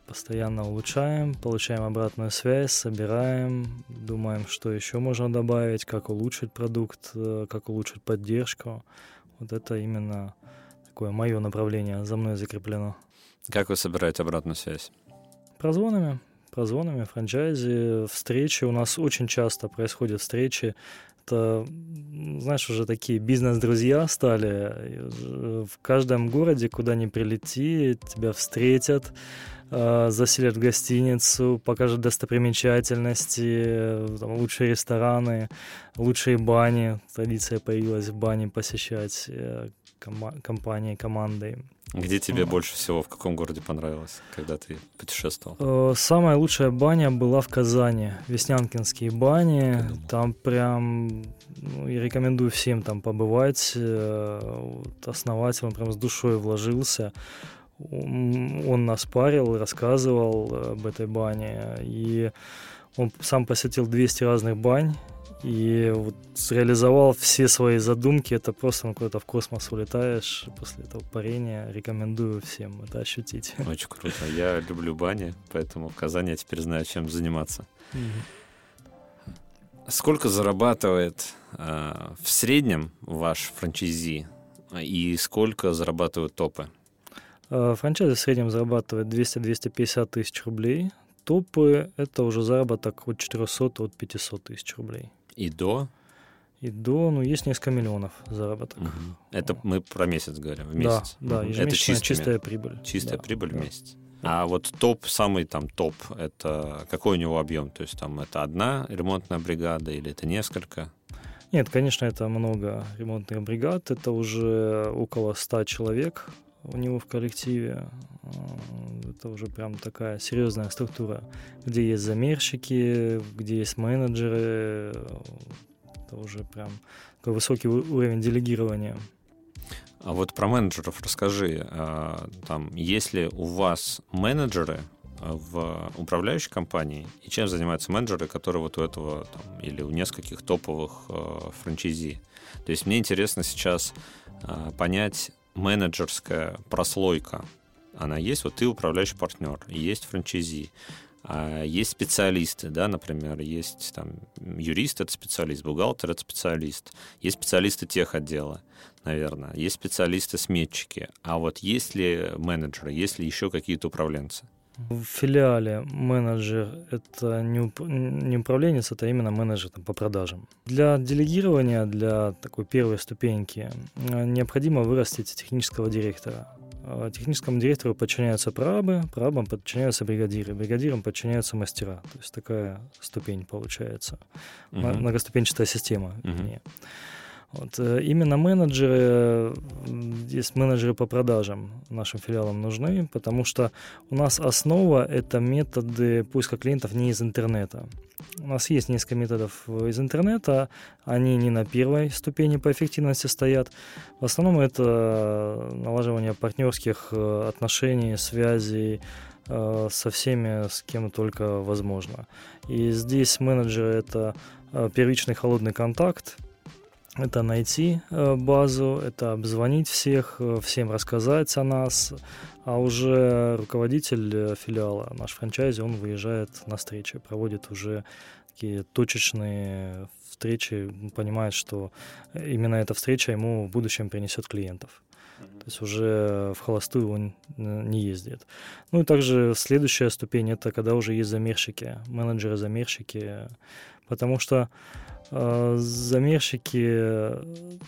Постоянно улучшаем, получаем обратную связь, собираем, думаем, что еще можно добавить, как улучшить продукт, э, как улучшить поддержку. Вот это именно такое мое направление, за мной закреплено. Как вы собираете обратную связь? Прозвонами, прозвонами, франчайзи, встречи. У нас очень часто происходят встречи знаешь, уже такие бизнес-друзья стали. В каждом городе, куда ни прилети, тебя встретят, а, заселят в гостиницу, покажут достопримечательности, лучшие рестораны, лучшие бани. Традиция появилась в бане посещать э, компании, командой. Где тебе больше всего, в каком городе понравилось, когда ты путешествовал? Э, самая лучшая баня была в Казани, Веснянкинские бани. Там прям, ну, я рекомендую всем там побывать. Э, основатель, он прям с душой вложился. Он нас парил, рассказывал об этой бане. И он сам посетил 200 разных бань и вот реализовал все свои задумки. Это просто ну, куда-то в космос улетаешь после этого парения. Рекомендую всем это ощутить. *laughs* Очень круто. Я люблю бани, поэтому в Казани я теперь знаю, чем заниматься. Сколько зарабатывает э, в среднем ваш франчайзи и сколько зарабатывают топы? Э, франчайзи в среднем зарабатывает 200-250 тысяч рублей. Топы — это уже заработок от 400 от 500 тысяч рублей. И до? И до, ну, есть несколько миллионов заработок. Угу. Это мы про месяц говорим, в месяц? Да, да, ежемесячная это чистыми, чистая прибыль. Чистая да, прибыль да. в месяц. А вот топ, самый там топ, это какой у него объем? То есть там это одна ремонтная бригада или это несколько? Нет, конечно, это много ремонтных бригад. Это уже около 100 человек у него в коллективе. Это уже прям такая серьезная структура, где есть замерщики, где есть менеджеры. Это уже прям такой высокий уровень делегирования. А вот про менеджеров расскажи. А, там, есть ли у вас менеджеры в управляющей компании, и чем занимаются менеджеры, которые вот у этого там, или у нескольких топовых э, франчайзи? То есть мне интересно сейчас э, понять менеджерская прослойка она есть, вот ты управляющий партнер, есть франчайзи. А есть специалисты, да, например, есть там юрист — это специалист, бухгалтер — это специалист, есть специалисты тех отдела, наверное, есть специалисты-сметчики. А вот есть ли менеджеры, есть ли еще какие-то управленцы? В филиале менеджер — это не, уп- не управленец, это именно менеджер там, по продажам. Для делегирования, для такой первой ступеньки э, необходимо вырастить технического директора. Э, Техническому директору подчиняются прорабы, прорабам подчиняются бригадиры, бригадирам подчиняются мастера. То есть такая ступень получается. Мгм. Многоступенчатая система. Мгм. Вот, э, именно менеджеры, м, есть менеджеры по продажам нашим филиалам нужны, потому что у нас основа — это методы поиска клиентов не из интернета. У нас есть несколько методов э, из интернета, они не на первой ступени по эффективности стоят. В основном это налаживание партнерских э, отношений, связей э, со всеми, с кем только возможно. И здесь менеджеры — это э, первичный холодный контакт, это найти э, базу, это обзвонить всех, э, всем рассказать о нас, а уже руководитель э, филиала, наш франчайзи, он выезжает на встречи, проводит уже такие точечные встречи, понимает, что именно эта встреча ему в будущем принесет клиентов. То есть уже в холостую он не ездит. Ну и также следующая ступень это когда уже есть замерщики, менеджеры-замерщики, потому что замерщики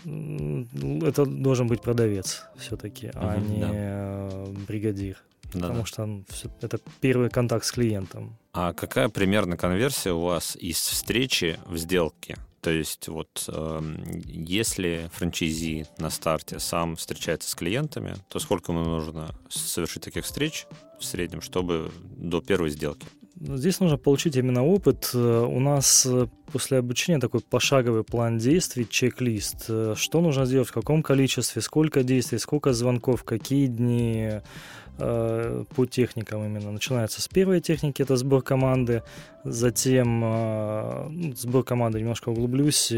м, это должен быть продавец все-таки, а Мгм, не да. э, бригадир. Да, Потому что он всё- это первый контакт с клиентом. А какая примерно конверсия у вас из встречи в сделке? То есть вот эм, если франчайзи на старте сам встречается с клиентами, то сколько ему нужно совершить таких встреч в среднем, чтобы до первой сделки? Здесь нужно получить именно опыт. Э, У нас э, после обучения такой пошаговый план действий, чек-лист. Э, Что нужно сделать, в каком количестве, сколько действий, сколько звонков, какие дни э, по техникам именно. Начинается с первой техники, это сбор команды. Затем э, ну, сбор команды, немножко углублюсь.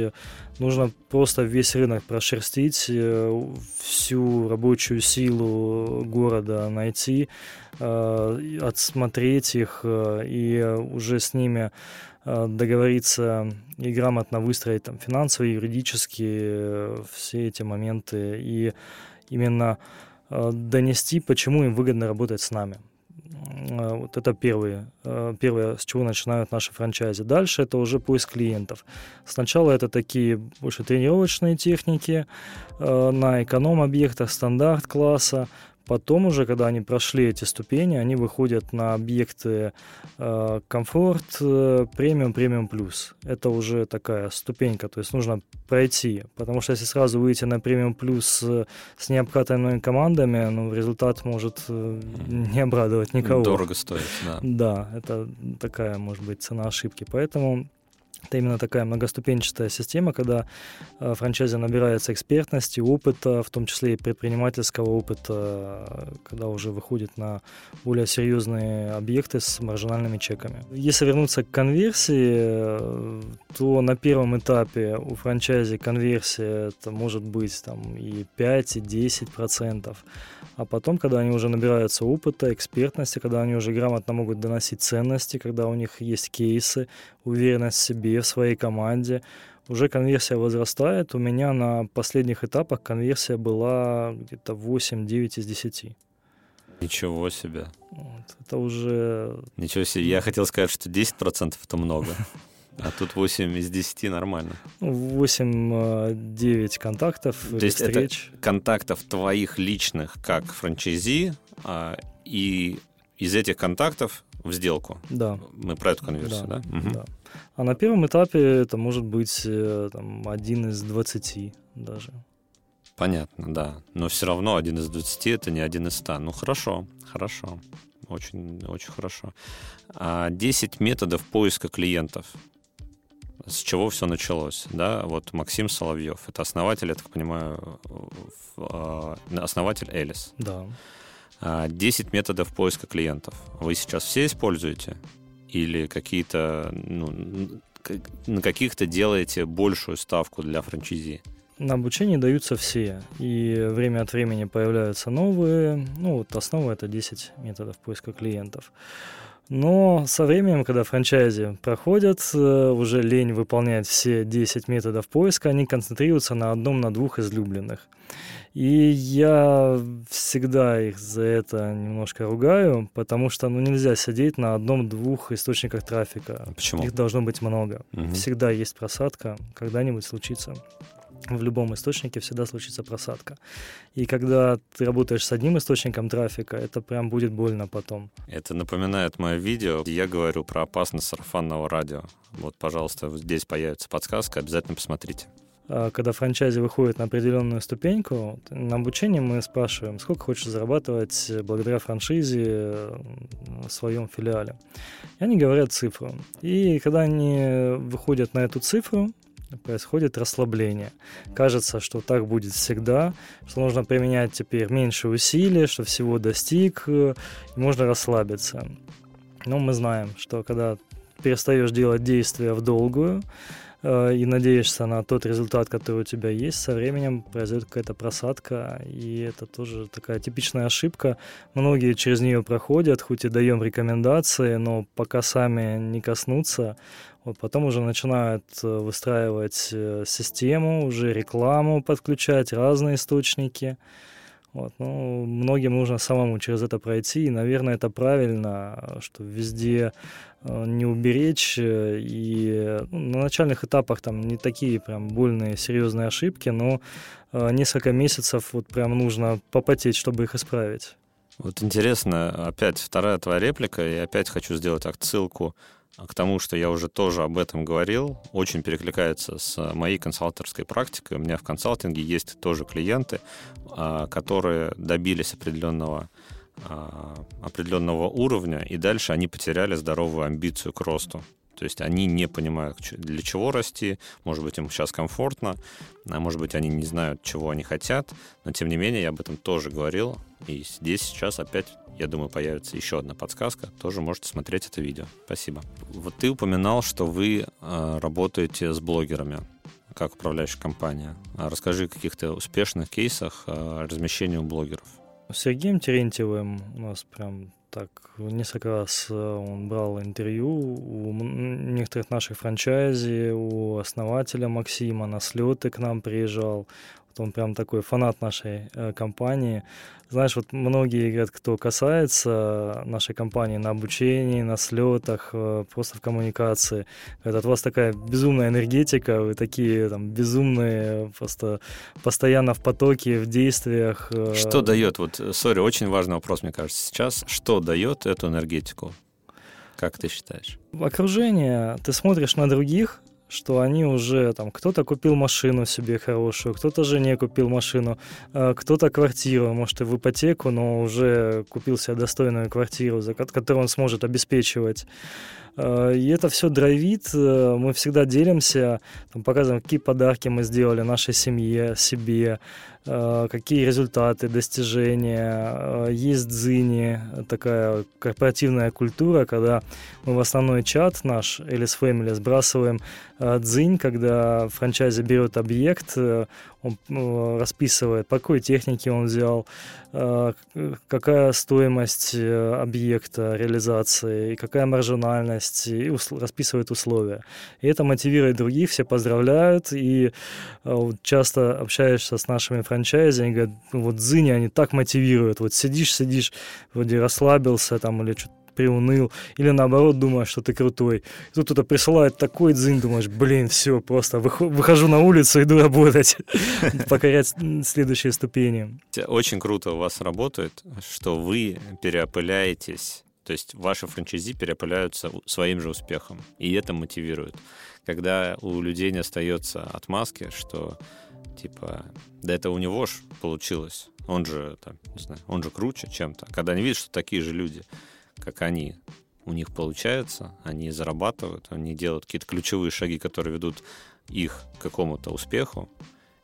Нужно просто весь рынок прошерстить, э, всю рабочую силу города найти, э, отсмотреть их э, и уже с ними договориться и грамотно выстроить там финансовые, юридические э, все эти моменты и именно э, донести, почему им выгодно работать с нами. Э, Вот это первые, э, первое, с чего начинают наши франчайзи. Дальше это уже поиск клиентов. Сначала это такие больше тренировочные техники э, на эконом-объектах стандарт класса. Потом уже, когда они прошли эти ступени, они выходят на объекты э, комфорт, э, премиум, премиум плюс. Это уже такая ступенька, то есть нужно пройти. Потому что если сразу выйти на премиум плюс э, с необкатанными командами, ну, результат может э, не обрадовать никого. Дорого стоит, да. Да, это такая, может быть, цена ошибки. Поэтому это именно такая многоступенчатая система, когда э, франчайзи набирается экспертности, опыта, в том числе и предпринимательского опыта, когда уже выходит на более серьезные объекты с маржинальными чеками. Если вернуться к конверсии, э, то на первом этапе у франчайзи конверсия это может быть там и 5, и 10 процентов. А потом, когда они уже набираются опыта, экспертности, когда они уже грамотно могут доносить ценности, когда у них есть кейсы, уверенность в себе, в своей команде, уже конверсия возрастает. У меня на последних этапах конверсия была где-то 8-9 из 10. Ничего себе. Вот. Это уже... Ничего себе. Я хотел сказать, что 10% это много. *laughs* А тут 8 из 10 нормально. ну, 8-9 контактов, То есть это встреч. контактов твоих личных как франчайзи, а, и из этих контактов в сделку. Да. Мы про эту конверсию, да? Мгм. да. А на первом этапе это может быть э, там, один из 20 даже. Понятно, да. Но все равно один из 20 это не один из 100. Ну хорошо, хорошо. Очень, очень хорошо. А 10 методов поиска клиентов. С чего все началось? Да, вот Максим Соловьев, это основатель, я так понимаю, а, основатель Элис. Да. А, 10 методов поиска клиентов. Вы сейчас все используете? Или какие-то, ну, на каких-то делаете большую ставку для франчайзи? На обучении даются все, и время от времени появляются новые. Ну, вот основа это 10 методов поиска клиентов. Но со временем, когда франчайзи проходят, э, уже лень выполнять все 10 методов поиска, они концентрируются на одном, на двух излюбленных. И я всегда их за это немножко ругаю, потому что ну, нельзя сидеть на одном-двух источниках трафика. Почему? Их должно быть много. Мгм. Всегда есть просадка, когда-нибудь случится. В любом источнике всегда случится просадка. И когда ты работаешь с одним источником трафика, это прям будет больно потом. Это напоминает мое видео, где я говорю про опасность сарафанного радио. Вот, пожалуйста, здесь появится подсказка, обязательно посмотрите. А Когда франчайзи выходит на определенную ступеньку, на обучении мы спрашиваем, сколько хочешь зарабатывать благодаря франшизе в своем филиале. И они говорят цифру. И когда они выходят на эту цифру, происходит расслабление. Кажется, что так будет всегда, что нужно применять теперь меньше усилий, что всего достиг, э, и можно расслабиться. Но мы знаем, что когда перестаешь делать действия в долгую э, и надеешься на тот результат, который у тебя есть, со временем произойдет какая-то просадка, и это тоже такая типичная ошибка. Многие через нее проходят, хоть и даем рекомендации, но пока сами не коснутся, вот потом уже начинают э, выстраивать э, систему, уже рекламу подключать, разные источники. Вот, ну, многим нужно самому через это пройти, и, наверное, это правильно, что везде э, не уберечь, и ну, на начальных этапах там не такие прям больные, серьезные ошибки, но несколько месяцев вот прям нужно попотеть, чтобы их исправить. Вот интересно, опять вторая твоя реплика, и опять хочу сделать отсылку к тому, что я уже тоже об этом говорил, очень перекликается с моей консалтерской практикой. У меня в консалтинге есть тоже клиенты, а, которые добились определенного а, определенного уровня, и дальше они потеряли здоровую амбицию к росту. То есть они не понимают, для чего расти, может быть, им сейчас комфортно, а может быть, они не знают, чего они хотят, но тем не менее я об этом тоже говорил, и здесь сейчас опять, я думаю, появится еще одна подсказка, тоже можете смотреть это видео. Спасибо. Вот ты упоминал, что вы э, работаете с блогерами как управляющая компания. А расскажи о каких-то успешных кейсах э, размещения у блогеров. С Сергеем Терентьевым у нас прям так несколько раз э, он брал интервью у некоторых наших франчайзи, у основателя Максима на слеты к нам приезжал. Он прям такой фанат нашей э, компании. Знаешь, вот многие говорят, кто касается нашей компании на обучении, на слетах, э, просто в коммуникации, говорят, от вас такая безумная энергетика, вы такие там безумные, просто постоянно в потоке, в действиях. э, Что дает, вот, сори, очень важный вопрос, мне кажется, сейчас, что дает эту энергетику? Как ты считаешь? окружение, ты смотришь на других, что они уже там кто-то купил машину себе хорошую, кто-то жене купил машину, э, кто-то квартиру, может и в ипотеку, но уже купил себе достойную квартиру, за ко- которую он сможет обеспечивать. Э, И это все драйвит, э, мы всегда делимся, там, показываем, какие подарки мы сделали нашей семье, себе, какие результаты, достижения. Э, Есть дзыни, такая корпоративная культура, когда мы в основной чат наш, Alice Family, сбрасываем э, дзынь, когда франчайзи берет объект, э, он э, расписывает, по какой технике он взял, э, какая стоимость э, объекта реализации, какая маржинальность, и расписывает условия. И это мотивирует других, все поздравляют, и э, часто общаешься с нашими франчайзи, они говорят, «Ну вот дзыни, они так мотивируют, вот сидишь, сидишь, вроде расслабился там или что-то приуныл, или наоборот думаешь, что ты крутой. И тут кто-то присылает такой дзынь, думаешь, блин, все, просто выхо- выхожу на улицу, иду работать, *laughs* покорять следующие ступени. Очень круто у вас работает, что вы переопыляетесь, то есть ваши франчайзи переопыляются своим же успехом, и это мотивирует. Когда у людей не остается отмазки, что типа, да это у него ж получилось, он же, там, не знаю, он же круче чем-то. Когда они видят, что такие же люди, как они, у них получается, они зарабатывают, они делают какие-то ключевые шаги, которые ведут их к какому-то успеху,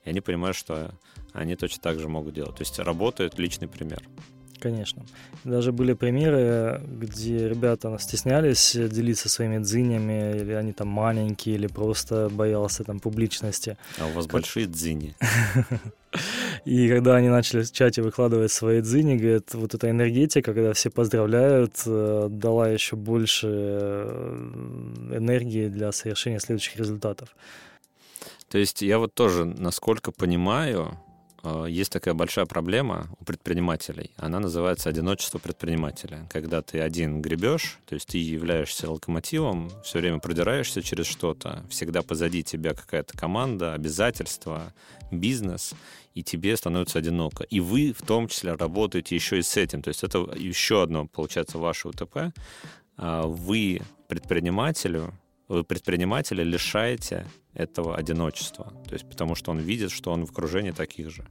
и они понимают, что они точно так же могут делать. То есть работает личный пример. Конечно. Даже были примеры, где ребята стеснялись делиться своими дзынями, или они там маленькие, или просто боялся там публичности. А у вас Как- большие дзини. *laughs* И когда они начали в чате выкладывать свои дзыни, говорят, вот эта энергетика, когда все поздравляют, э, дала еще больше э, энергии для совершения следующих результатов. То есть я вот тоже, насколько понимаю, есть такая большая проблема у предпринимателей. Она называется одиночество предпринимателя. Когда ты один гребешь, то есть ты являешься локомотивом, все время продираешься через что-то, всегда позади тебя какая-то команда, обязательства, бизнес, и тебе становится одиноко. И вы в том числе работаете еще и с этим. То есть это еще одно, получается, ваше УТП. А вы предпринимателю, вы предпринимателя лишаете этого одиночества. То есть потому что он видит, что он в окружении таких же.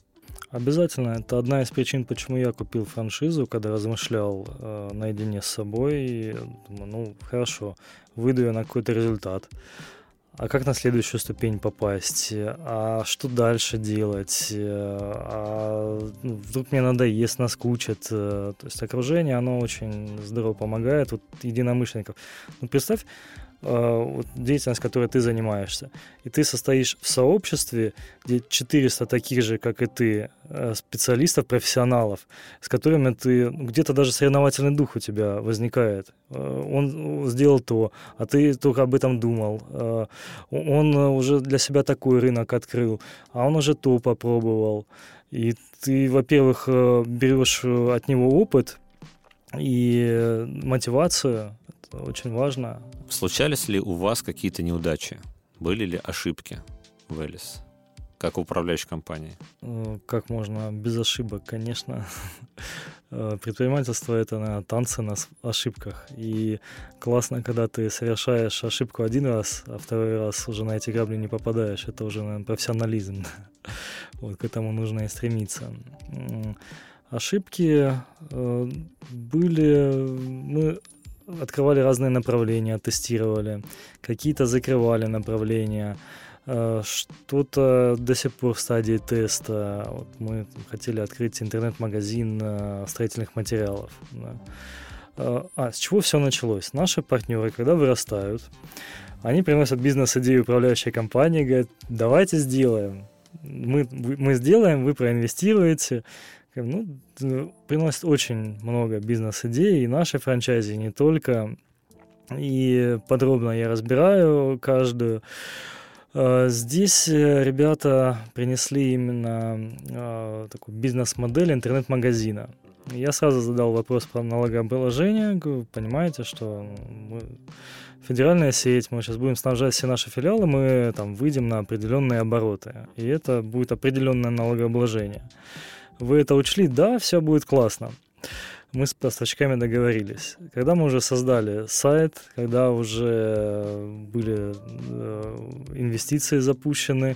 Обязательно. Это одна из причин, почему я купил франшизу, когда размышлял э, наедине с собой. И думаю, ну, хорошо, выйду я на какой-то результат. А как на следующую ступень попасть? А что дальше делать? А ну, вдруг мне надоест, наскучит? То есть окружение, оно очень здорово помогает. Вот единомышленников. Ну, представь, Э, вот, деятельность, которой ты занимаешься. И ты состоишь в сообществе, где 400 таких же, как и ты, э, специалистов, профессионалов, с которыми ты, ну, где-то даже соревновательный дух у тебя возникает. Э, он сделал то, а ты только об этом думал. Он уже для себя такой рынок открыл, а он уже то попробовал. И ты, во-первых, берешь от него опыт и мотивацию, очень важно. Случались ли у вас какие-то неудачи? Были ли ошибки в Элис? Как управляющей компании? Э, как можно без ошибок, конечно. *laughs* Э, предпринимательство — это наверное, танцы на ошибках. И классно, когда ты совершаешь ошибку один раз, а второй раз уже на эти грабли не попадаешь. Это уже наверное, профессионализм. *laughs* Вот к этому нужно и стремиться. Ошибки э, были... Мы открывали разные направления, тестировали, какие-то закрывали направления, э, что-то до сих пор в стадии теста. Вот мы хотели открыть интернет-магазин э, строительных материалов. Э, а с чего все началось? Наши партнеры, когда вырастают, они приносят бизнес-идею управляющей компании, говорят, давайте сделаем. Мы, мы сделаем, вы проинвестируете, ну, приносит очень много бизнес-идей, и нашей франчайзи не только. И подробно я разбираю каждую. А, здесь э, ребята принесли именно а, такую бизнес-модель интернет-магазина. Я сразу задал вопрос про налогообложение. Понимаете, что мы федеральная сеть, мы сейчас будем снабжать все наши филиалы, мы там выйдем на определенные обороты. И это будет определенное налогообложение. Вы это учли? Да, все будет классно. Мы с поставщиками договорились. Когда мы уже создали сайт, когда уже были э, инвестиции запущены,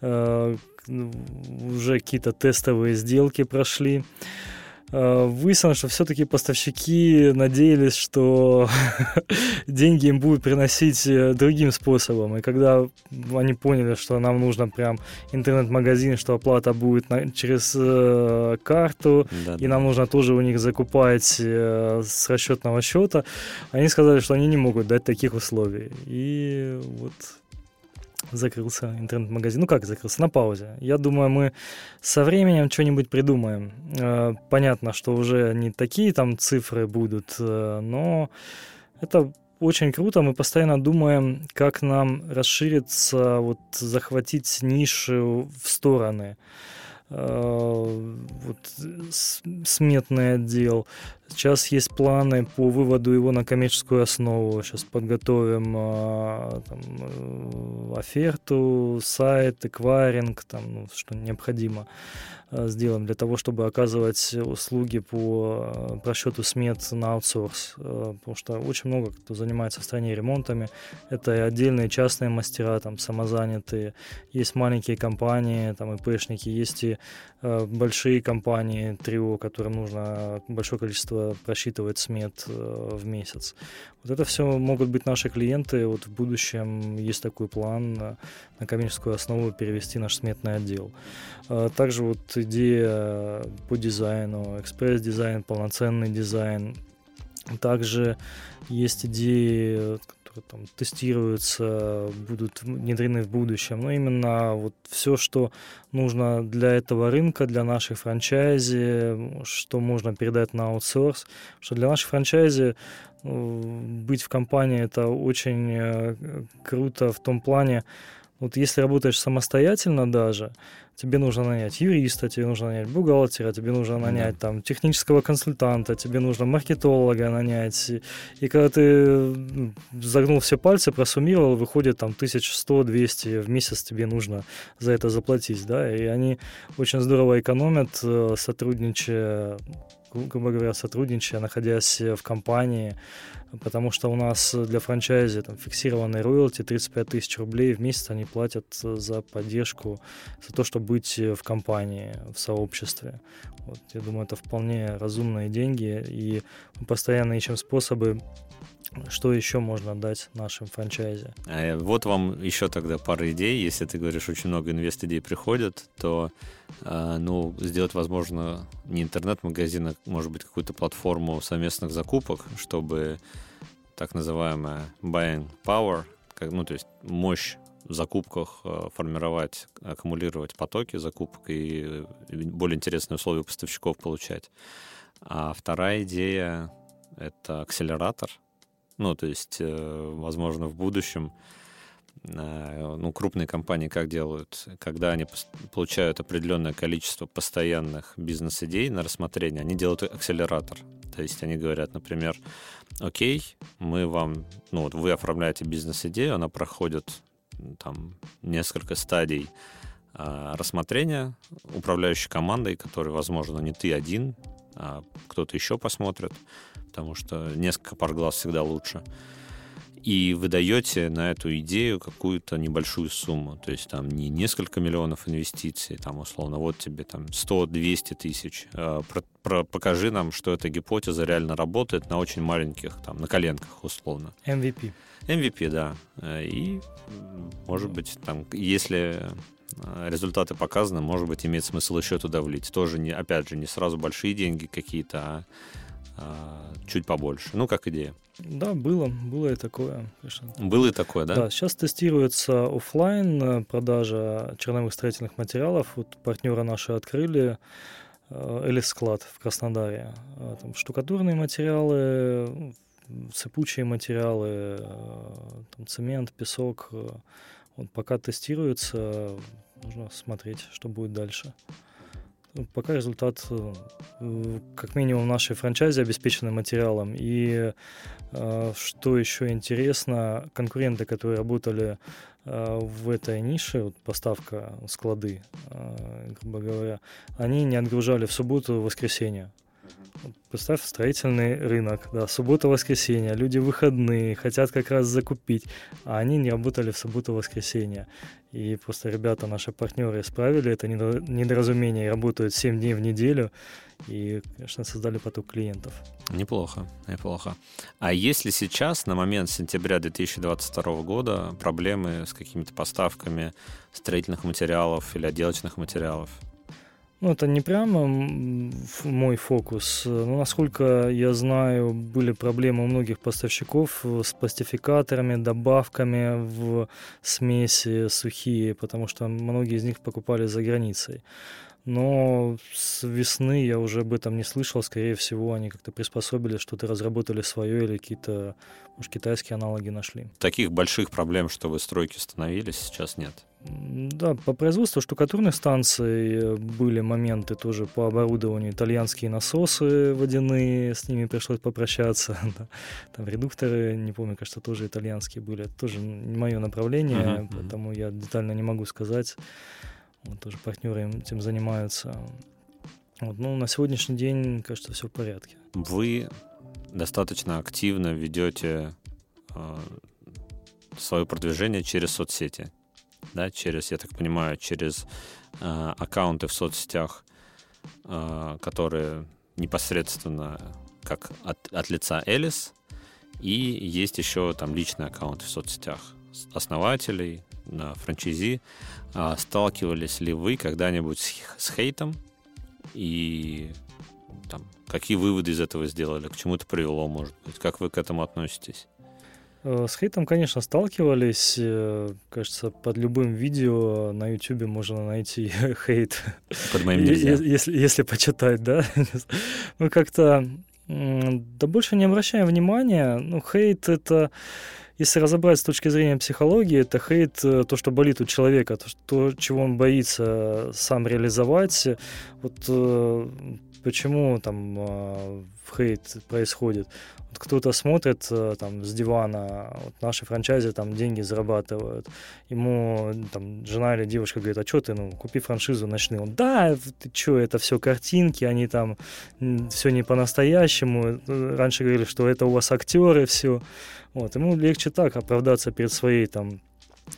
э, уже какие-то тестовые сделки прошли, Э, выяснилось, что все-таки поставщики надеялись, что *laughs* деньги им будут приносить э, другим способом. И когда они поняли, что нам нужно прям интернет-магазин, что оплата будет на, через э, карту, да, и нам нужно тоже у них закупать э, с расчетного счета, они сказали, что они не могут дать таких условий. И вот закрылся интернет-магазин. Ну как закрылся? На паузе. Я думаю, мы со временем что-нибудь придумаем. Э, понятно, что уже не такие там цифры будут, э, но это очень круто. Мы постоянно думаем, как нам расшириться, вот захватить ниши в стороны. Э, вот, сметный отдел. Сейчас есть планы по выводу его на коммерческую основу. Сейчас подготовим а, там, э, оферту, сайт, эквайринг, там, ну, что необходимо. Э, сделаем для того, чтобы оказывать услуги по э, просчету смет на аутсорс. Потому что очень много кто занимается в стране ремонтами. Это и отдельные частные мастера, там, самозанятые. Есть маленькие компании, там, ИПшники, есть и большие компании, трио, которым нужно большое количество просчитывать смет в месяц. Вот это все могут быть наши клиенты. Вот в будущем есть такой план на коммерческую основу перевести наш сметный отдел. Также вот идея по дизайну, экспресс-дизайн, полноценный дизайн. Также есть идеи, которые там тестируются, будут внедрены в будущем, но именно вот все, что нужно для этого рынка, для наших франчайзи, что можно передать на аутсорс, что для наших франчайзи э, быть в компании это очень э, круто в том плане, вот если работаешь самостоятельно даже, тебе нужно нанять юриста, тебе нужно нанять бухгалтера, тебе нужно нанять да. там технического консультанта, тебе нужно маркетолога нанять. И, и когда ты загнул все пальцы, просуммировал, выходит там 1100-200 в месяц тебе нужно за это заплатить, да, и они очень здорово экономят, э, сотрудничая грубо говоря, сотрудничая, находясь в компании, потому что у нас для франчайзи там, фиксированный роялти 35 тысяч рублей в месяц они платят за поддержку, за то, чтобы быть в компании, в сообществе. Вот, я думаю, это вполне разумные деньги, и мы постоянно ищем способы что еще можно дать нашим франчайзе? А вот вам еще тогда пара идей. Если ты говоришь, очень много инвест-идей приходят, то а, ну, сделать, возможно, не интернет-магазин, а, может быть, какую-то платформу совместных закупок, чтобы так называемая buying power, как, ну, то есть мощь закупках а, формировать, аккумулировать потоки закупок и более интересные условия поставщиков получать. А вторая идея — это акселератор — ну, то есть, э, возможно, в будущем э, ну, крупные компании как делают? Когда они получают определенное количество постоянных бизнес-идей на рассмотрение, они делают акселератор. То есть они говорят, например, окей, мы вам, ну вот вы оформляете бизнес-идею, она проходит там несколько стадий а, рассмотрения управляющей командой, которой, возможно, не ты один, а кто-то еще посмотрит потому что несколько пар глаз всегда лучше. И вы даете на эту идею какую-то небольшую сумму. То есть там не несколько миллионов инвестиций, там условно, вот тебе там 100-200 тысяч. А, про, про, покажи нам, что эта гипотеза реально работает на очень маленьких, там, на коленках условно. MVP. MVP, да. И, может быть, там, если а, результаты показаны, может быть, имеет смысл еще туда влить. Тоже, не, опять же, не сразу большие деньги какие-то, а а, чуть побольше. Ну, как идея. Да, было, было и такое. Конечно. Было и такое, да? Да, сейчас тестируется офлайн э, продажа черновых строительных материалов. Вот партнеры наши открыли э, Элис склад в Краснодаре. Э, там штукатурные материалы, цепучие материалы, там цемент, песок. Вот пока тестируется, нужно смотреть, что будет дальше. Пока результат, э, как минимум, нашей франчайзе обеспечены материалом. И э, что еще интересно, конкуренты, которые работали э, в этой нише, вот поставка склады, грубо говоря, они не отгружали в субботу и воскресенье. Представь строительный рынок, да, суббота-воскресенье, люди выходные, хотят как раз закупить, а они не работали в субботу-воскресенье. И просто ребята, наши партнеры, исправили это недоразумение работают 7 дней в неделю, и, конечно, создали поток клиентов. Неплохо, неплохо. А если сейчас, на момент сентября 2022 года, проблемы с какими-то поставками строительных материалов или отделочных материалов? Ну, это не прямо мой фокус. Но, насколько я знаю, были проблемы у многих поставщиков с пластификаторами, добавками в смеси сухие, потому что многие из них покупали за границей. Но с весны я уже об этом не слышал. Скорее всего, они как-то приспособили, что-то разработали свое или какие-то, может, китайские аналоги нашли. Таких больших проблем, чтобы стройки становились, сейчас нет. Да, по производству штукатурных станций были моменты тоже по оборудованию. Итальянские насосы водяные, с ними пришлось попрощаться. *laughs* Там редукторы, не помню, кажется, тоже итальянские были. Это тоже не мое направление, uh-huh, uh-huh. поэтому я детально не могу сказать. Вот тоже партнеры этим занимаются. Вот, ну, на сегодняшний день, кажется, все в порядке. Вы достаточно активно ведете э, свое продвижение через соцсети да, через, я так понимаю, через э, аккаунты в соцсетях, э, которые непосредственно как от, от лица Элис, и есть еще там личные аккаунты в соцсетях основателей, франчайзи. Сталкивались ли вы когда-нибудь с, хейтом и там, какие выводы из этого сделали, к чему это привело, может быть, как вы к этому относитесь? Э, с хейтом, конечно, сталкивались. Э, кажется, под любым видео на YouTube можно найти *laughs* хейт. Под моим нельзя. Если, если почитать, да. Мы *laughs* как-то да больше не обращаем внимания. Ну, хейт — это если разобрать с точки зрения психологии, это хейт э, то, что болит у человека, то, чего он боится сам реализовать. Вот почему там в хейт происходит? Вот кто-то смотрит э, там с дивана, вот наши франчайзи там деньги зарабатывают, ему там жена или девушка говорит, а что ты, ну, купи франшизу, начни. Он, да, ты что, это все картинки, они там, все не по-настоящему. Раньше говорили, что это у вас актеры, все. Вот, ему легче так оправдаться перед своей там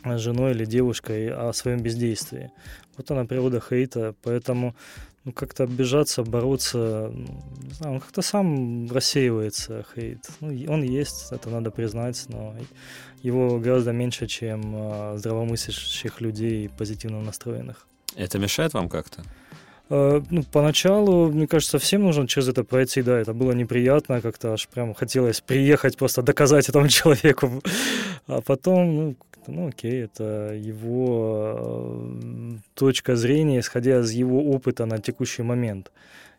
женой или девушкой о своем бездействии. Вот она природа хейта, поэтому ну, как-то обижаться, бороться, ну, не знаю, он как-то сам рассеивается, хейт. Ну, он есть, это надо признать, но его гораздо меньше, чем э, здравомыслящих людей, позитивно настроенных. Это мешает вам как-то? Uh, ну, поначалу, мне кажется, всем нужно через это пройти, да, это было неприятно, как-то аж прям хотелось приехать, просто доказать этому *laughs* человеку, а потом, ну, ну окей, это его э, точка зрения, исходя из его опыта на текущий момент.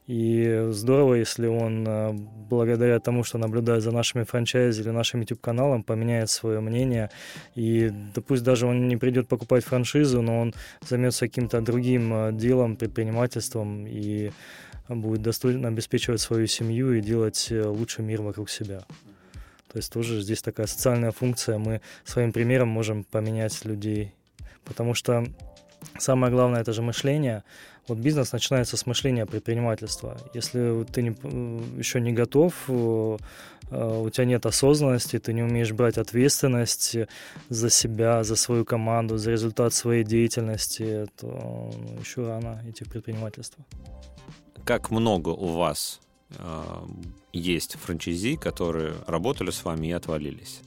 И здорово, если он, э, благодаря тому, что наблюдает за нашими франчайзи или нашим YouTube-каналом, поменяет свое мнение. И да пусть даже он не придет покупать франшизу, но он займется каким-то другим э, делом, предпринимательством и будет достойно обеспечивать свою семью и делать лучший мир вокруг себя. То есть тоже здесь такая социальная функция. Мы своим примером можем поменять людей. Потому что самое главное это же мышление. Вот бизнес начинается с мышления предпринимательства. Если ты не, еще не готов, э, у тебя нет осознанности, ты не умеешь брать ответственность за себя, за свою команду, за результат своей деятельности, то еще рано идти в предпринимательство. Как много у вас есть франчайзи, которые работали с вами и отвалились.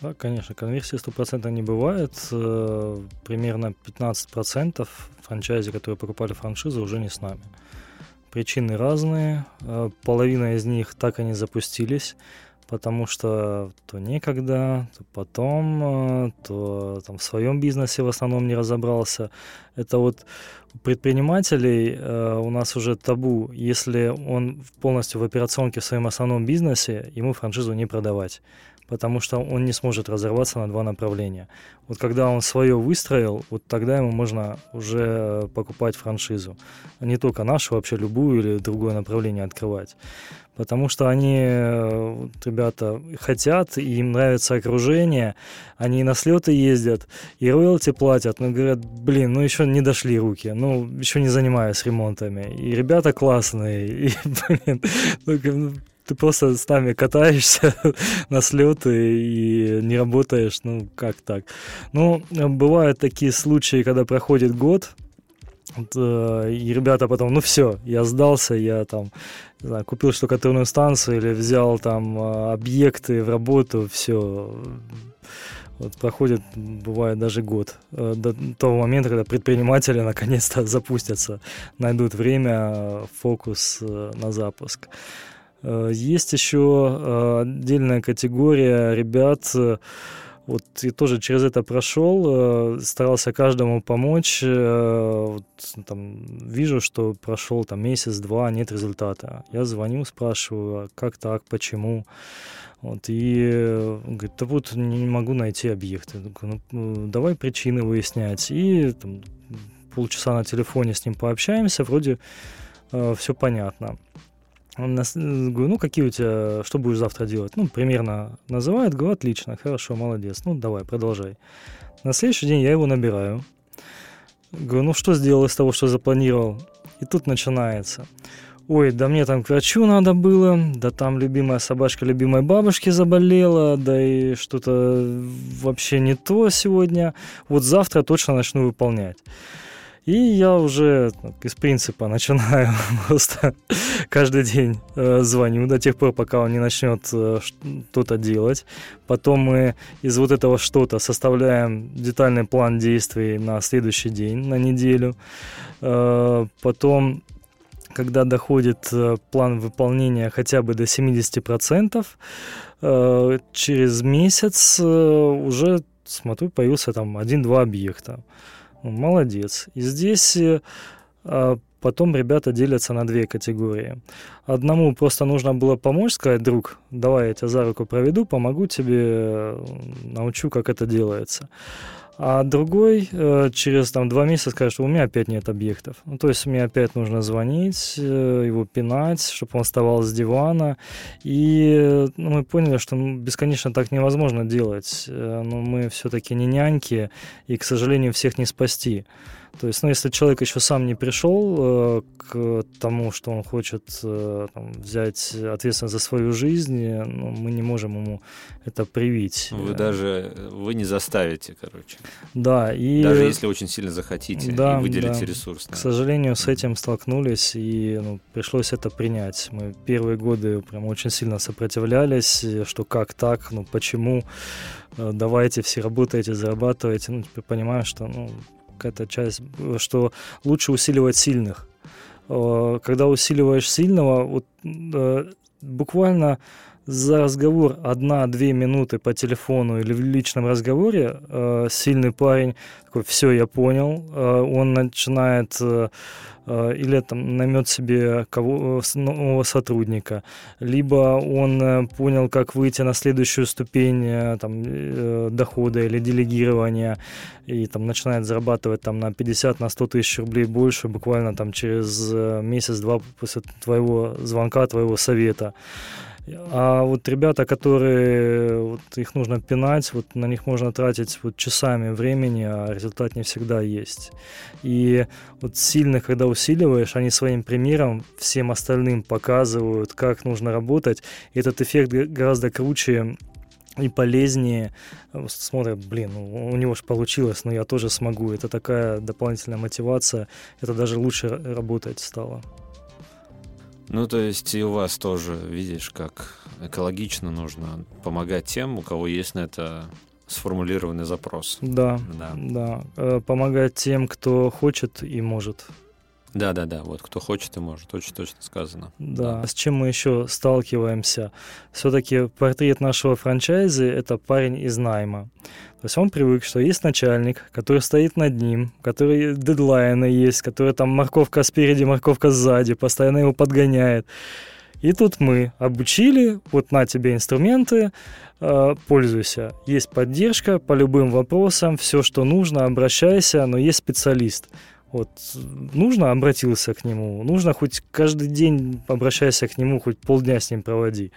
Да, конечно, конверсии 100% не бывает. Э, примерно 15% франчайзи, которые покупали франшизу, уже не с нами. Причины разные. Э, половина из них так и не запустились, потому что то некогда, то потом, э, то там в своем бизнесе в основном не разобрался. Это вот предпринимателей э, у нас уже табу, если он полностью в операционке в своем основном бизнесе, ему франшизу не продавать потому что он не сможет разорваться на два направления. Вот когда он свое выстроил, вот тогда ему можно уже покупать франшизу. Не только нашу, вообще любую или другое направление открывать потому что они, вот, ребята, хотят, и им нравится окружение, они на слеты ездят, и роялти платят, но говорят, блин, ну еще не дошли руки, ну еще не занимаюсь ремонтами, и ребята классные, и, *laughs* блин, ну, ты просто с нами катаешься *laughs* на слеты и не работаешь, ну как так? Ну, бывают такие случаи, когда проходит год, Э, и ребята потом, ну все, я сдался, я там, не знаю, купил штукатурную станцию или взял там э, объекты в работу, все. Вот проходит, бывает даже год, э, до того момента, когда предприниматели наконец-то *laughs* запустятся, найдут время, фокус на запуск. Есть еще отдельная категория ребят, вот и тоже через это прошел, э, старался каждому помочь. Э, вот, там, вижу, что прошел там месяц-два, нет результата. Я звоню, спрашиваю, а как так, почему? Вот, и говорит, да вот не могу найти объект. Я говорю, ну, давай причины выяснять. И там, полчаса на телефоне с ним пообщаемся, вроде э, все понятно. Говорю, ну, какие у тебя, что будешь завтра делать? Ну, примерно называет, говорю, отлично, хорошо, молодец, ну, давай, продолжай. На следующий день я его набираю. Говорю, ну, что сделал из того, что запланировал? И тут начинается. Ой, да мне там к врачу надо было, да там любимая собачка любимой бабушки заболела, да и что-то вообще не то сегодня. Вот завтра точно начну выполнять. И я уже из принципа начинаю *laughs* просто каждый день э, звоню до тех пор, пока он не начнет э, что-то делать. Потом мы из вот этого что-то составляем детальный план действий на следующий день, на неделю. Э, потом когда доходит план выполнения хотя бы до 70%, э, через месяц уже, смотрю, появился там один-два объекта. Молодец. И здесь Потом ребята делятся на две категории. Одному просто нужно было помочь, сказать, друг, давай я тебя за руку проведу, помогу тебе, научу, как это делается. А другой э, через там, два месяца скажет, что у меня опять нет объектов. Ну, то есть мне опять нужно звонить, э, его пинать, чтобы он вставал с дивана. И ну, мы поняли, что бесконечно так невозможно делать. Э, но мы все-таки не няньки, и, к сожалению, всех не спасти. То есть, ну, если человек еще сам не пришел э, к тому, что он хочет э, там, взять ответственность за свою жизнь, э, ну, мы не можем ему это привить. Вы даже вы не заставите, короче. Да, и даже если очень сильно захотите да, и выделите да. ресурс. К сожалению, с этим столкнулись и ну, пришлось это принять. Мы первые годы прям очень сильно сопротивлялись, что как так, ну почему, э, давайте все работаете, зарабатываете. Ну, теперь понимаю, что ну, какая-то часть, что лучше усиливать сильных. Э, когда усиливаешь сильного, вот, э, буквально за разговор одна-две минуты по телефону или в личном разговоре э, сильный парень такой, все, я понял, он начинает или там наймет себе кого, э, нового сотрудника, либо он э, понял, как выйти на следующую ступень там, дохода или делегирования, и там начинает зарабатывать там на 50, на 100 тысяч рублей больше буквально там через месяц-два после твоего звонка, твоего совета. А вот ребята, которые вот их нужно пинать, вот на них можно тратить вот часами времени, а результат не всегда есть. И вот сильно, когда усиливаешь, они своим примером всем остальным показывают, как нужно работать. И этот эффект гораздо круче и полезнее. Смотрят, блин, у него же получилось, но я тоже смогу. Это такая дополнительная мотивация. Это даже лучше работать стало. Ну, то есть и у вас тоже, видишь, как экологично нужно помогать тем, у кого есть на это сформулированный запрос. Да, да, да. Э, помогать тем, кто хочет и может. Да, да, да. Вот кто хочет и может. Очень точно сказано. Да. да. С чем мы еще сталкиваемся? Все-таки портрет нашего франчайзи это парень из найма. То есть он привык, что есть начальник, который стоит над ним, который дедлайны есть, который там морковка спереди, морковка сзади, постоянно его подгоняет. И тут мы обучили, вот на тебе инструменты, э, пользуйся. Есть поддержка по любым вопросам, все, что нужно, обращайся, но есть специалист. Вот нужно, обратился к нему, нужно хоть каждый день обращайся к нему, хоть полдня с ним проводи.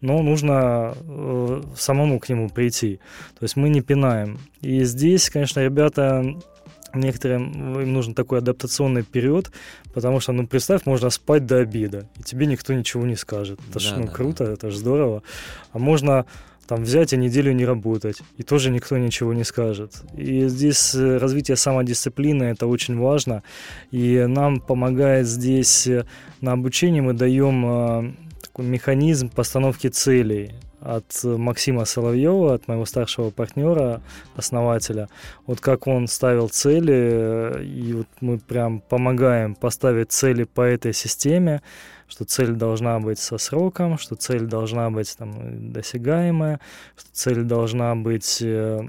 Но нужно э, самому к нему прийти. То есть мы не пинаем. И здесь, конечно, ребята некоторым им нужен такой адаптационный период, потому что, ну, представь, можно спать до обеда, и тебе никто ничего не скажет. Это да, ж, ну, да, круто, да. это ж здорово. А можно там взять и неделю не работать, и тоже никто ничего не скажет. И здесь э, развитие самодисциплины это очень важно, и нам помогает здесь э, на обучении мы даем э, такой механизм постановки целей от Максима Соловьева, от моего старшего партнера, основателя. Вот как он ставил цели, и вот мы прям помогаем поставить цели по этой системе, что цель должна быть со сроком, что цель должна быть там, досягаемая, что цель должна быть э,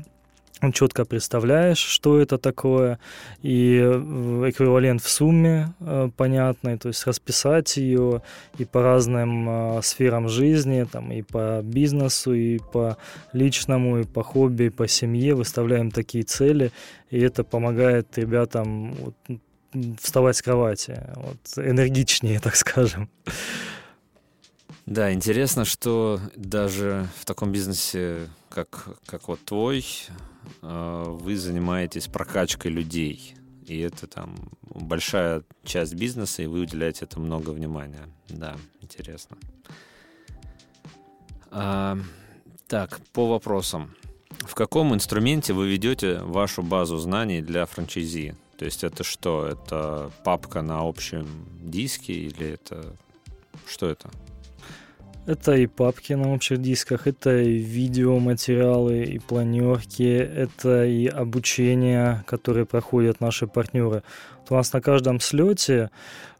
четко представляешь, что это такое, и эквивалент в сумме э, понятный, то есть расписать ее и по разным э, сферам жизни, там, и по бизнесу, и по личному, и по хобби, и по семье выставляем такие цели, и это помогает ребятам вот, вставать с кровати, вот, энергичнее, *laughs* так скажем. Да, интересно, что даже в таком бизнесе, как, как вот твой, э, вы занимаетесь прокачкой людей. И это там большая часть бизнеса, и вы уделяете этому много внимания. Да, интересно. А, так, по вопросам. В каком инструменте вы ведете вашу базу знаний для франчайзи? То есть это что? Это папка на общем диске или это... Что это? Это и папки на общих дисках, это и видеоматериалы, и планерки, это и обучение, которые проходят наши партнеры. Вот у нас на каждом слете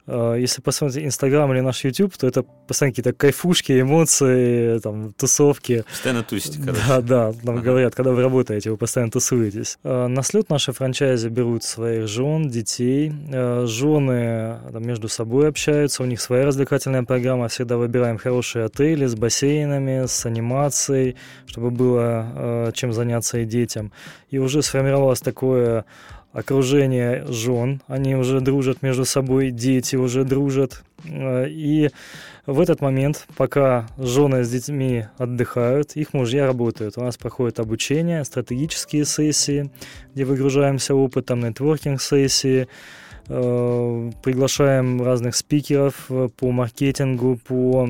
если посмотреть Инстаграм или наш YouTube, то это постоянно какие-то кайфушки, эмоции, там, тусовки. Постоянно тусите, короче. Да, да, нам ага. говорят, когда вы работаете, вы постоянно тусуетесь. Э, на слет наши франчайзи берут своих жен, детей. Э, Жены там, между собой общаются, у них своя развлекательная программа. Всегда выбираем хорошие отели с бассейнами, с анимацией, чтобы было чем заняться и детям. И уже сформировалось такое окружение жен, они уже дружат между собой, дети уже дружат. Э, и в этот момент, пока жены с детьми отдыхают, их мужья работают. У нас проходит обучение, стратегические сессии, где выгружаемся опытом, нетворкинг-сессии, э, приглашаем разных спикеров э, по маркетингу, по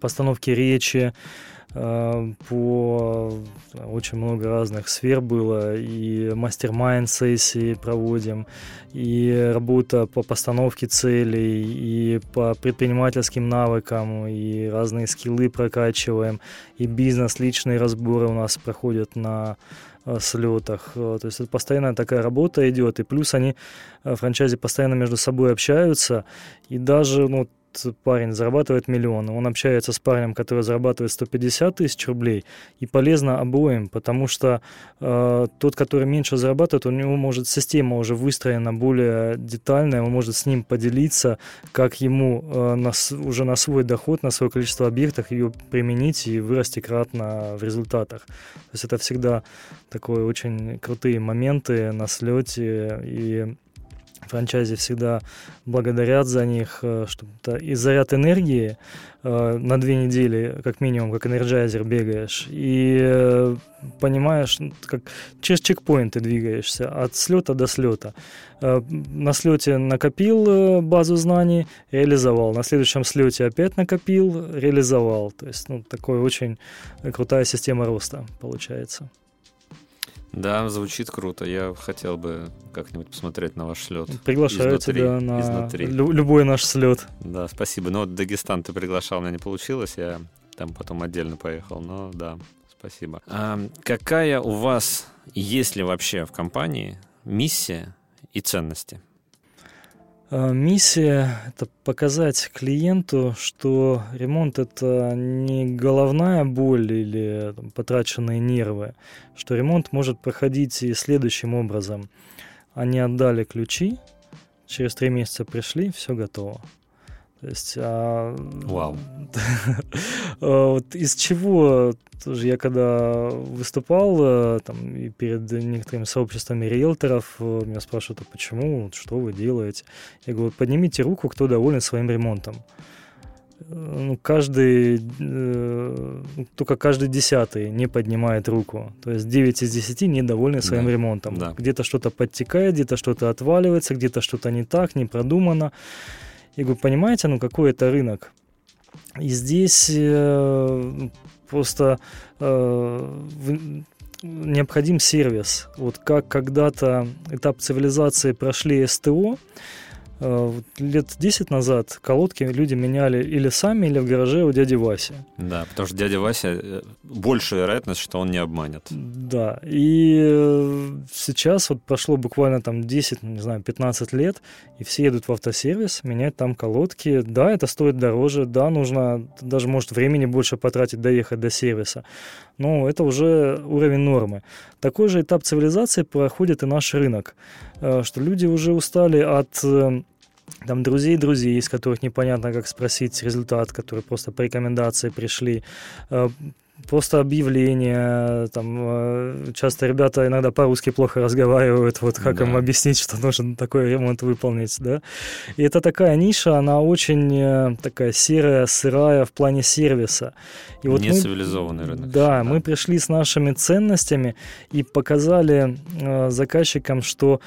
постановке речи, по очень много разных сфер было, и мастер-майнд сессии проводим, и работа по постановке целей, и по предпринимательским навыкам, и разные скиллы прокачиваем, и бизнес, личные разборы у нас проходят на э, слетах. Э, то есть это постоянно такая работа идет, и плюс они, франчайзи, постоянно между собой общаются, и даже ну, парень зарабатывает миллион, он общается с парнем, который зарабатывает 150 тысяч рублей, и полезно обоим, потому что э, тот, который меньше зарабатывает, у него может система уже выстроена более детальная, он может с ним поделиться, как ему э, на, уже на свой доход, на свое количество объектов ее применить и вырасти кратно в результатах. То есть это всегда такой очень крутые моменты на слете и франчайзи всегда благодарят за них, э, что и заряд энергии э, на две недели, как минимум, как энерджайзер бегаешь, и э, понимаешь, ну, как через чекпоинты двигаешься, от слета до слета. На слете накопил базу знаний, реализовал. На следующем слете опять накопил, реализовал. То есть, ну, такой очень крутая система роста получается. Да, звучит круто. Я хотел бы как-нибудь посмотреть на ваш слет. Приглашаю изнутри, тебя на изнутри. любой наш слет. Да, спасибо. Но вот Дагестан ты приглашал, у меня не получилось. Я там потом отдельно поехал. Но да, спасибо. А какая у вас, есть ли вообще в компании миссия и ценности? А, миссия – это показать клиенту, что ремонт – это не головная боль или там, потраченные нервы, что ремонт может проходить и следующим образом. Они отдали ключи, через три месяца пришли, все готово. То есть, а, Вау. *laughs* А, вот из чего тоже я когда выступал э, там и перед некоторыми сообществами риэлторов, э, меня спрашивают, а почему, что вы делаете? Я говорю, поднимите руку, кто доволен своим ремонтом. Э, ну, каждый, только каждый десятый не поднимает руку. То есть 9 из 10 недовольны своим да, ремонтом. Да. Где-то что-то подтекает, где-то что-то отваливается, где-то что-то не так, не продумано. Я говорю, понимаете, ну какой это рынок? И здесь э, просто э, необходим сервис. Вот как когда-то этап цивилизации прошли СТО, лет 10 назад колодки люди меняли или сами, или в гараже у дяди Васи. Да, потому что дядя Вася, э, большая вероятность, что он не обманет. Да, и э, сейчас вот прошло буквально там 10, не знаю, 15 лет, и все едут в автосервис, менять там колодки. Да, это стоит дороже, да, нужно даже, может, времени больше потратить, доехать до сервиса. Но это уже уровень нормы. Такой же этап цивилизации проходит и наш рынок, что люди уже устали от там друзей друзей, из которых непонятно, как спросить результат, которые просто по рекомендации пришли, э, просто объявления, там, э, часто ребята иногда по-русски плохо разговаривают, вот как да. им объяснить, что нужно такой ремонт выполнить, да. И это такая ниша, она очень э, такая серая, сырая в плане сервиса. И вот Нецивилизованный мы, рынок. Да, да, мы пришли с нашими ценностями и показали э, заказчикам, что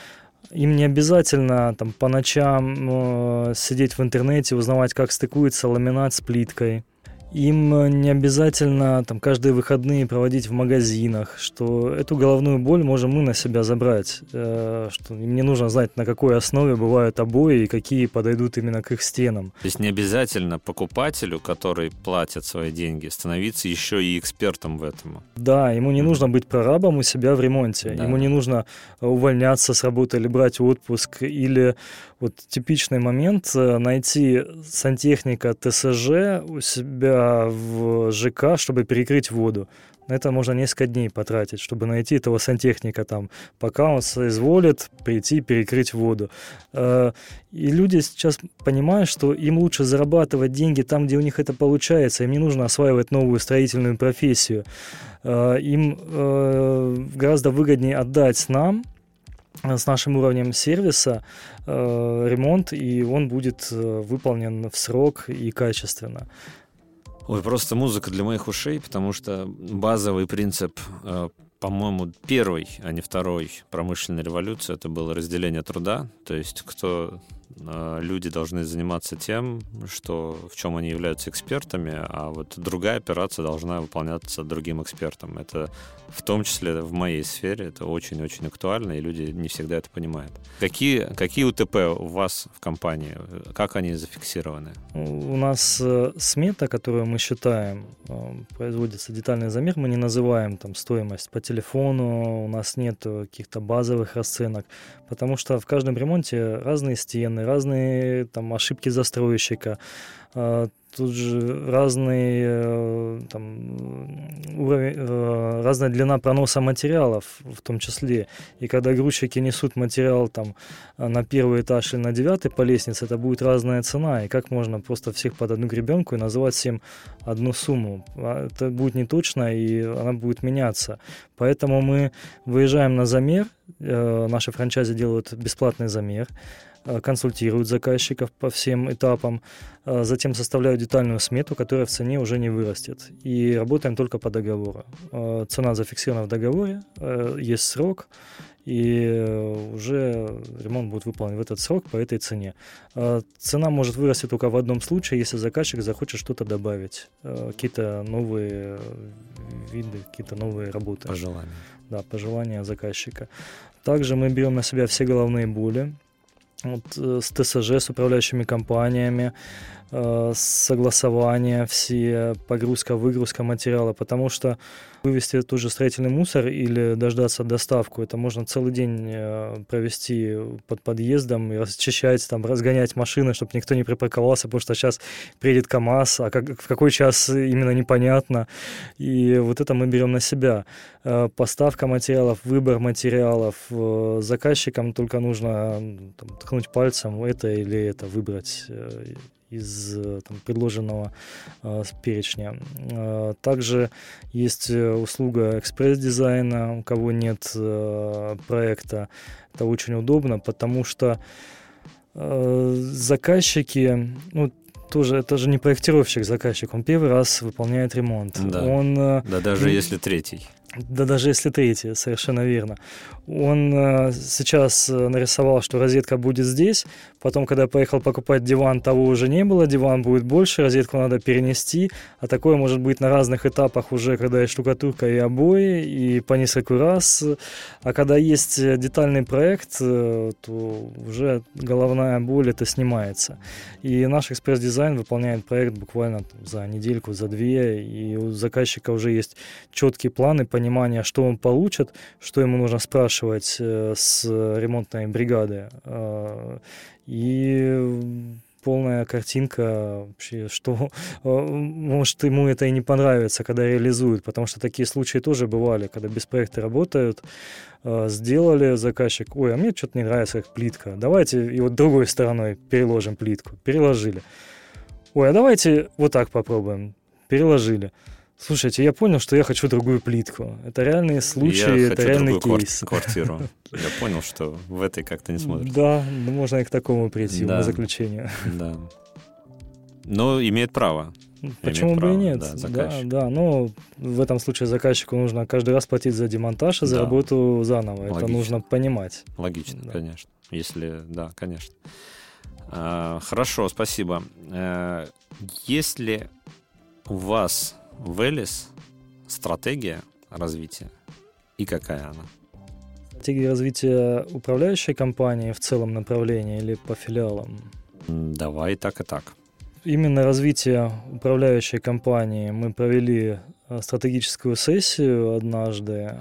им не обязательно там по ночам э, сидеть в интернете, узнавать, как стыкуется ламинат с плиткой. Им не обязательно там каждые выходные проводить в магазинах, что эту головную боль можем мы на себя забрать, э, что им не нужно знать, на какой основе бывают обои и какие подойдут именно к их стенам. То есть не обязательно покупателю, который платит свои деньги, становиться еще и экспертом в этом. Да, ему не нужно быть прорабом у себя в ремонте, да. ему не нужно увольняться с работы или брать отпуск, или вот типичный момент э, найти сантехника ТСЖ у себя в ЖК, чтобы перекрыть воду. На это можно несколько дней потратить, чтобы найти этого сантехника там, пока он соизволит прийти перекрыть воду. Э, и люди сейчас понимают, что им лучше зарабатывать деньги там, где у них это получается. Им не нужно осваивать новую строительную профессию. Э, им гораздо выгоднее отдать нам, с нашим уровнем сервиса э, ремонт, и он будет э, выполнен в срок и качественно. Ой, просто музыка для моих ушей, потому что базовый принцип, э, по-моему, первый, а не второй промышленной революции, это было разделение труда. То есть кто люди должны заниматься тем, что, в чем они являются экспертами, а вот другая операция должна выполняться другим экспертом. Это в том числе в моей сфере, это очень-очень актуально, и люди не всегда это понимают. Какие, какие УТП у вас в компании? Как они зафиксированы? У нас э, смета, которую мы считаем, э, производится детальный замер, мы не называем там стоимость по телефону, у нас нет каких-то базовых расценок, потому что в каждом ремонте разные стены, разные там ошибки застройщика, а, тут же разный э, там, уровень, э, разная длина проноса материалов в том числе. И когда грузчики несут материал там на первый этаж или на девятый по лестнице, это будет разная цена. И как можно просто всех под одну гребенку и называть всем одну сумму? А, это будет не точно, и она будет меняться. Поэтому мы выезжаем на замер, э, наши франчайзи делают бесплатный замер, консультируют заказчиков по всем этапам, э, затем составляют детальную смету, которая в цене уже не вырастет. И работаем только по договору. Э, цена зафиксирована в договоре, есть срок, и уже ремонт будет выполнен в этот срок по этой цене. Цена может вырасти только в одном случае, если заказчик захочет что-то добавить, какие-то новые виды, какие-то новые работы. Пожелания. Да, пожелания заказчика. Также мы берем на себя все головные боли, вот, э, с ТСЖ, с управляющими компаниями, э, согласование, все погрузка, выгрузка материала, потому что вывести тот же строительный мусор или дождаться доставку, это можно целый день э, провести под подъездом и расчищать, там, разгонять машины, чтобы никто не припарковался, потому что сейчас приедет КАМАЗ, а как, в какой час именно непонятно. И вот это мы берем на себя. Э, поставка материалов, выбор материалов. Э, заказчикам только нужно там, ткнуть пальцем это или это выбрать из э, там, предложенного э, перечня. Э, также есть э, услуга экспресс-дизайна, у кого нет э, проекта. Это очень удобно, потому что э, заказчики, ну, тоже, это же не проектировщик заказчик, он первый раз выполняет ремонт. Да, он, да даже если третий. Да даже если третий, совершенно верно. Он э, сейчас э, нарисовал, что розетка будет здесь, потом, когда поехал покупать диван, того уже не было, диван будет больше, розетку надо перенести, а такое может быть на разных этапах уже, когда есть штукатурка и обои, и по несколько раз. А когда есть детальный проект, э, то уже головная боль это снимается. И наш экспресс-дизайн выполняет проект буквально за недельку, за две, и у заказчика уже есть четкие планы, понимание, что он получит, что ему нужно спрашивать, спрашивать э, с ремонтной бригады. Э, и полная картинка вообще, что э, может ему это и не понравится, когда реализуют, потому что такие случаи тоже бывали, когда без проекта работают, сделали заказчик, ой, а мне что-то не нравится как плитка, давайте и вот другой стороной переложим плитку, переложили. Ой, а давайте вот так попробуем, переложили. Слушайте, я понял, что я хочу другую плитку. Это реальные случаи, я это хочу реальный кейс. квартиру. *laughs* Я понял, что в этой как-то не смотрят. Да, ну, можно и к такому прийти, да. заключению. *laughs* Да. Но имеет право. Почему имеет бы право, и нет? Да, да, да, но в этом случае заказчику нужно каждый раз платить за демонтаж и за да. работу заново. Логично. Это нужно понимать. Логично, да. конечно. Если, да, конечно. А, хорошо, спасибо. А, если у вас в Элис стратегия развития и какая она? Стратегия развития управляющей компании в целом направлении или по филиалам? Давай так, и так. Именно развитие управляющей компании мы провели э, стратегическую сессию однажды,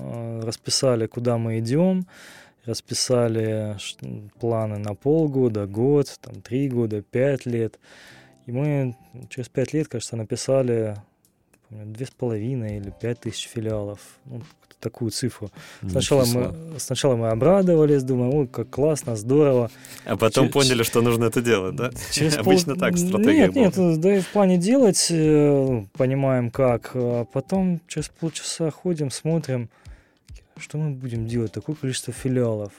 э, расписали, куда мы идем, расписали планы на полгода, год, там, три года, пять лет. И мы через пять лет, кажется, написали две с половиной или пять тысяч филиалов. Ну, такую цифру. Сначала мы, сначала мы обрадовались, думаем, ой, как классно, здорово. А потом Через... поняли, что нужно это делать, да? *laughs* Через Обычно пол... так стратегия Нет, была. нет, да и в плане делать э, понимаем как. А потом через полчаса ходим, смотрим, что мы будем делать, такое количество филиалов.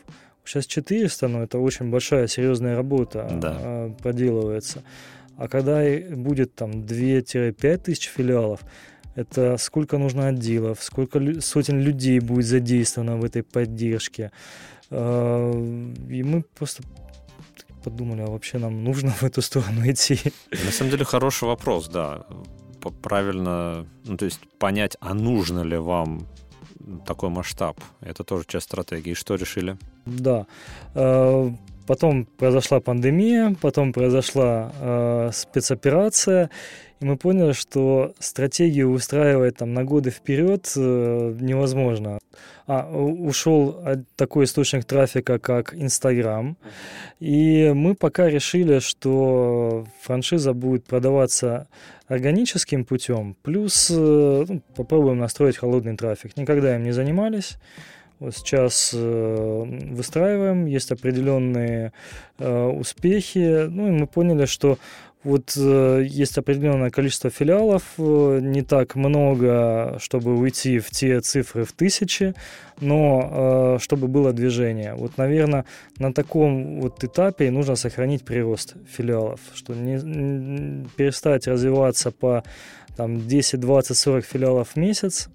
Сейчас 400, но это очень большая, серьезная работа да. А, проделывается. А когда будет там 2-5 тысяч филиалов, это сколько нужно отделов, сколько сотен людей будет задействовано в этой поддержке. А, и мы просто подумали, а вообще нам нужно в эту сторону идти? На самом деле хороший вопрос, да. Правильно, ну то есть понять, а нужно ли вам такой масштаб. Это тоже часть стратегии. Что решили? Да. Потом произошла пандемия, потом произошла э, спецоперация, и мы поняли, что стратегию устраивать там на годы вперед э, невозможно. А, ушел такой источник трафика, как Инстаграм, и мы пока решили, что франшиза будет продаваться органическим путем, плюс э, ну, попробуем настроить холодный трафик. Никогда им не занимались. Сейчас э, выстраиваем, есть определенные э, успехи. Ну и мы поняли, что вот э, есть определенное количество филиалов, э, не так много, чтобы уйти в те цифры в тысячи, но э, чтобы было движение. Вот, наверное, на таком вот этапе нужно сохранить прирост филиалов, что не, не перестать развиваться по там, 10, 20, 40 филиалов в месяц,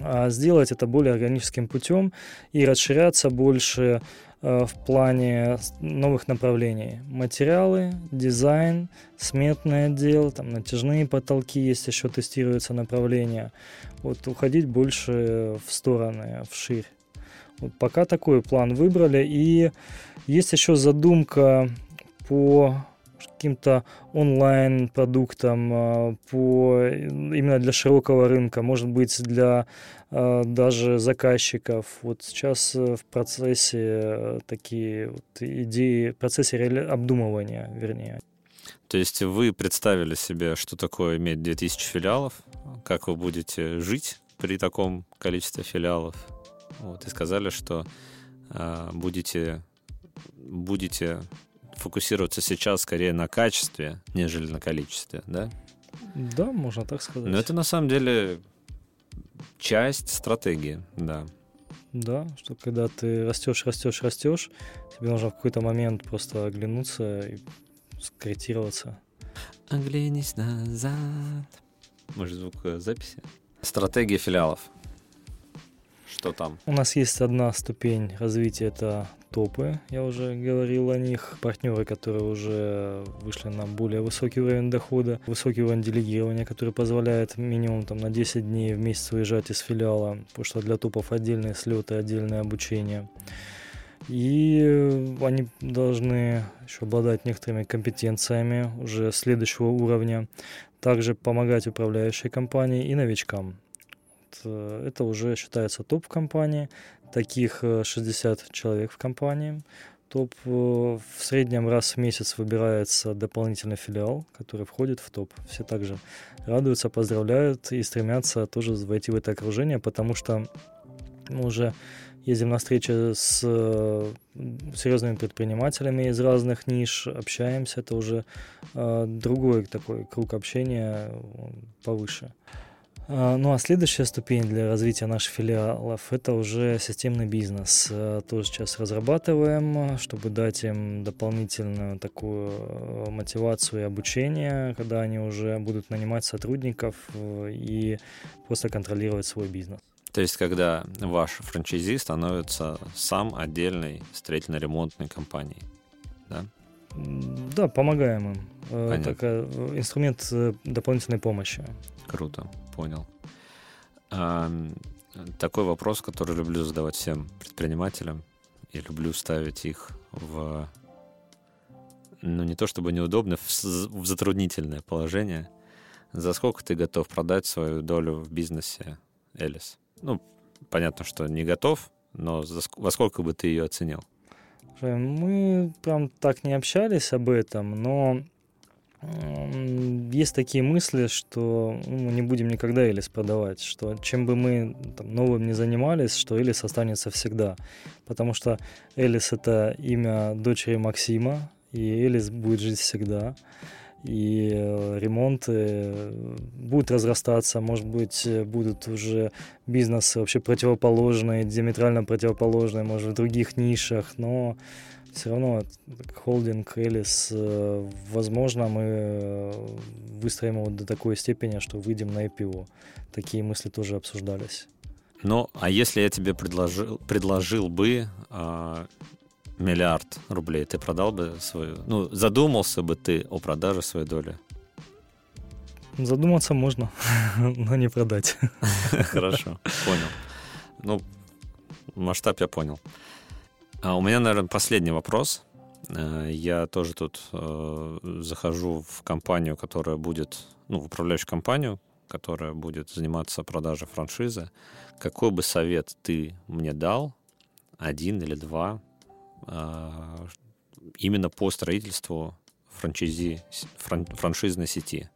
а сделать это более органическим путем и расширяться больше э, в плане новых направлений. Материалы, дизайн, сметный отдел, там натяжные потолки есть, еще тестируются направления. Вот уходить больше в стороны, вширь. Вот пока такой план выбрали. И есть еще задумка по каким-то онлайн-продуктам а, по, именно для широкого рынка, может быть, для а, даже заказчиков. Вот сейчас э, в процессе э, такие вот идеи, в процессе обдумывания, вернее. То есть вы представили себе, что такое иметь 2000 филиалов, как вы будете жить при таком количестве филиалов, вот, и сказали, что э, будете, будете фокусироваться сейчас скорее на качестве, нежели на количестве, да? Да, можно так сказать. Но это на самом деле часть стратегии, да. Да, что когда ты растешь, растешь, растешь, тебе нужно в какой-то момент просто оглянуться и скорректироваться. Оглянись назад. Может, звук записи? Стратегия филиалов. Что там? У нас есть одна ступень развития, это топы, я уже говорил о них, партнеры, которые уже вышли на более высокий уровень дохода, высокий уровень делегирования, который позволяет минимум там, на 10 дней в месяц выезжать из филиала, потому что для топов отдельные слеты, отдельное обучение. И они должны еще обладать некоторыми компетенциями уже следующего уровня, также помогать управляющей компании и новичкам. Э, это уже считается топ компании, таких 60 э, человек в компании. Топ э, в среднем раз в месяц выбирается дополнительный филиал, который входит в топ. Все также радуются, поздравляют и стремятся тоже войти в это окружение, потому что мы уже ездим на встречи с серьезными предпринимателями из разных ниш, общаемся, это уже другой такой круг общения повыше. А, ну а следующая ступень для развития наших филиалов – это уже системный бизнес. А, тоже сейчас разрабатываем, чтобы дать им дополнительную такую э, мотивацию и обучение, когда они уже будут нанимать сотрудников э, и просто контролировать свой бизнес. То есть, когда ваш франчайзи становится сам отдельной строительно-ремонтной компанией, да? Да, помогаем им. Э, Понятно. Такая, э, инструмент э, дополнительной помощи. Круто, понял. Такой вопрос, который люблю задавать всем предпринимателям, и люблю ставить их в, ну, не то чтобы неудобно, в затруднительное положение. За сколько ты готов продать свою долю в бизнесе Элис? Ну, понятно, что не готов, но за во сколько бы ты ее оценил? Мы прям так не общались об этом, но есть такие мысли, что ну, мы не будем никогда Элис продавать, что чем бы мы там, новым не занимались, что Элис останется всегда. Потому что Элис — это имя дочери Максима, и Элис будет жить всегда. И э, ремонты э, будут разрастаться, может быть, э, будут уже бизнесы вообще противоположные, диаметрально противоположные, может, в других нишах, но все равно холдинг Элис, э, возможно, мы э, выстроим его до такой степени, что выйдем на IPO. Такие мысли тоже обсуждались. Ну, а если я тебе предложил, предложил бы а, миллиард рублей, ты продал бы свою... Ну, задумался бы ты о продаже своей доли? Задуматься можно, *laughs* но не продать. *laughs* Хорошо, понял. Ну, масштаб я понял. А у меня, наверное, последний вопрос. Э, Я тоже тут э, захожу в компанию, которая будет, ну, в управляющую компанию, которая будет заниматься продажей франшизы. Какой бы совет ты мне дал, один или два, э, именно по строительству франчайзи, фран- франшизной сети?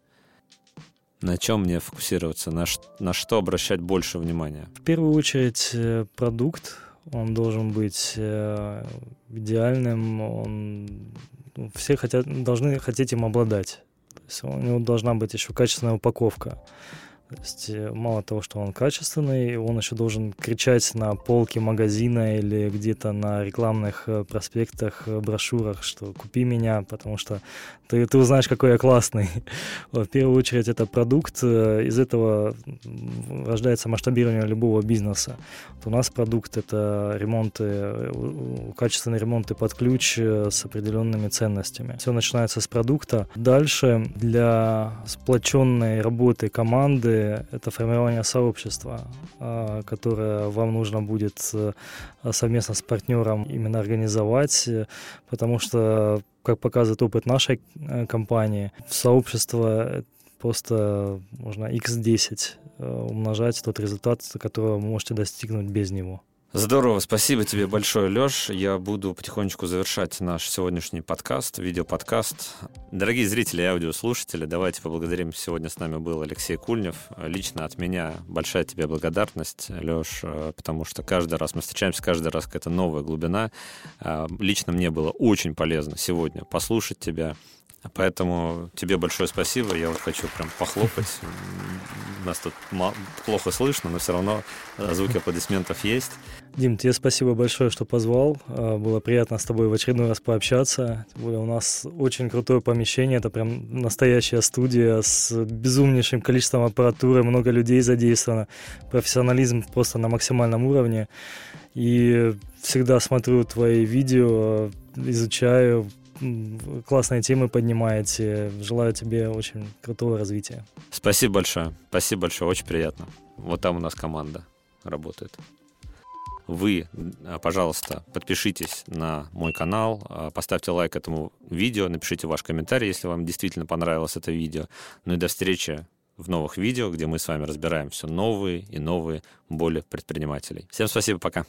На чем мне фокусироваться? На, на что обращать больше внимания? В первую очередь э, продукт, он должен быть э, идеальным, он ну, все хотят, должны хотеть им обладать. То есть у него должна быть еще качественная упаковка. То есть э, мало того, что он качественный, он еще должен кричать на полке магазина или где-то на рекламных э, проспектах, э, брошюрах, что купи меня, потому что ты, ты узнаешь, какой я классный. *laughs* В первую очередь это продукт, из этого рождается масштабирование любого бизнеса. Вот у нас продукт это ремонты, качественные ремонты под ключ с определенными ценностями. Все начинается с продукта. Дальше для сплоченной работы команды это формирование сообщества, а, которое вам нужно будет э, совместно с партнером именно организовать, э, потому что, как показывает опыт нашей э, компании, сообщество просто можно x10 э, умножать тот результат, которого вы можете достигнуть без него. Здорово, спасибо тебе большое, Леш. Я буду потихонечку завершать наш сегодняшний подкаст, видеоподкаст. Дорогие зрители и аудиослушатели, давайте поблагодарим. Сегодня с нами был Алексей Кульнев. Лично от меня большая тебе благодарность, Леш, потому что каждый раз мы встречаемся, каждый раз какая-то новая глубина. Э, Лично мне было очень полезно сегодня послушать тебя. Поэтому тебе большое спасибо. Я вот хочу прям похлопать. Нас тут плохо слышно, но все равно э, звуки аплодисментов есть. Дим, тебе спасибо большое, что позвал. А, Было приятно с тобой в очередной раз пообщаться. Тем более у нас очень крутое помещение. Это прям настоящая студия с безумнейшим количеством аппаратуры, много людей задействовано. Профессионализм просто на максимальном уровне. И всегда смотрю твои видео, изучаю, м, классные темы поднимаете. Желаю тебе очень крутого развития. Спасибо большое. Спасибо большое. Очень приятно. Вот там у нас команда работает. Вы, а, пожалуйста, подпишитесь на мой канал, а, поставьте лайк этому видео, напишите ваш комментарий, если вам действительно понравилось это видео. Ну и до встречи в новых видео, где мы с вами разбираем все новые и новые боли предпринимателей. Всем спасибо, пока.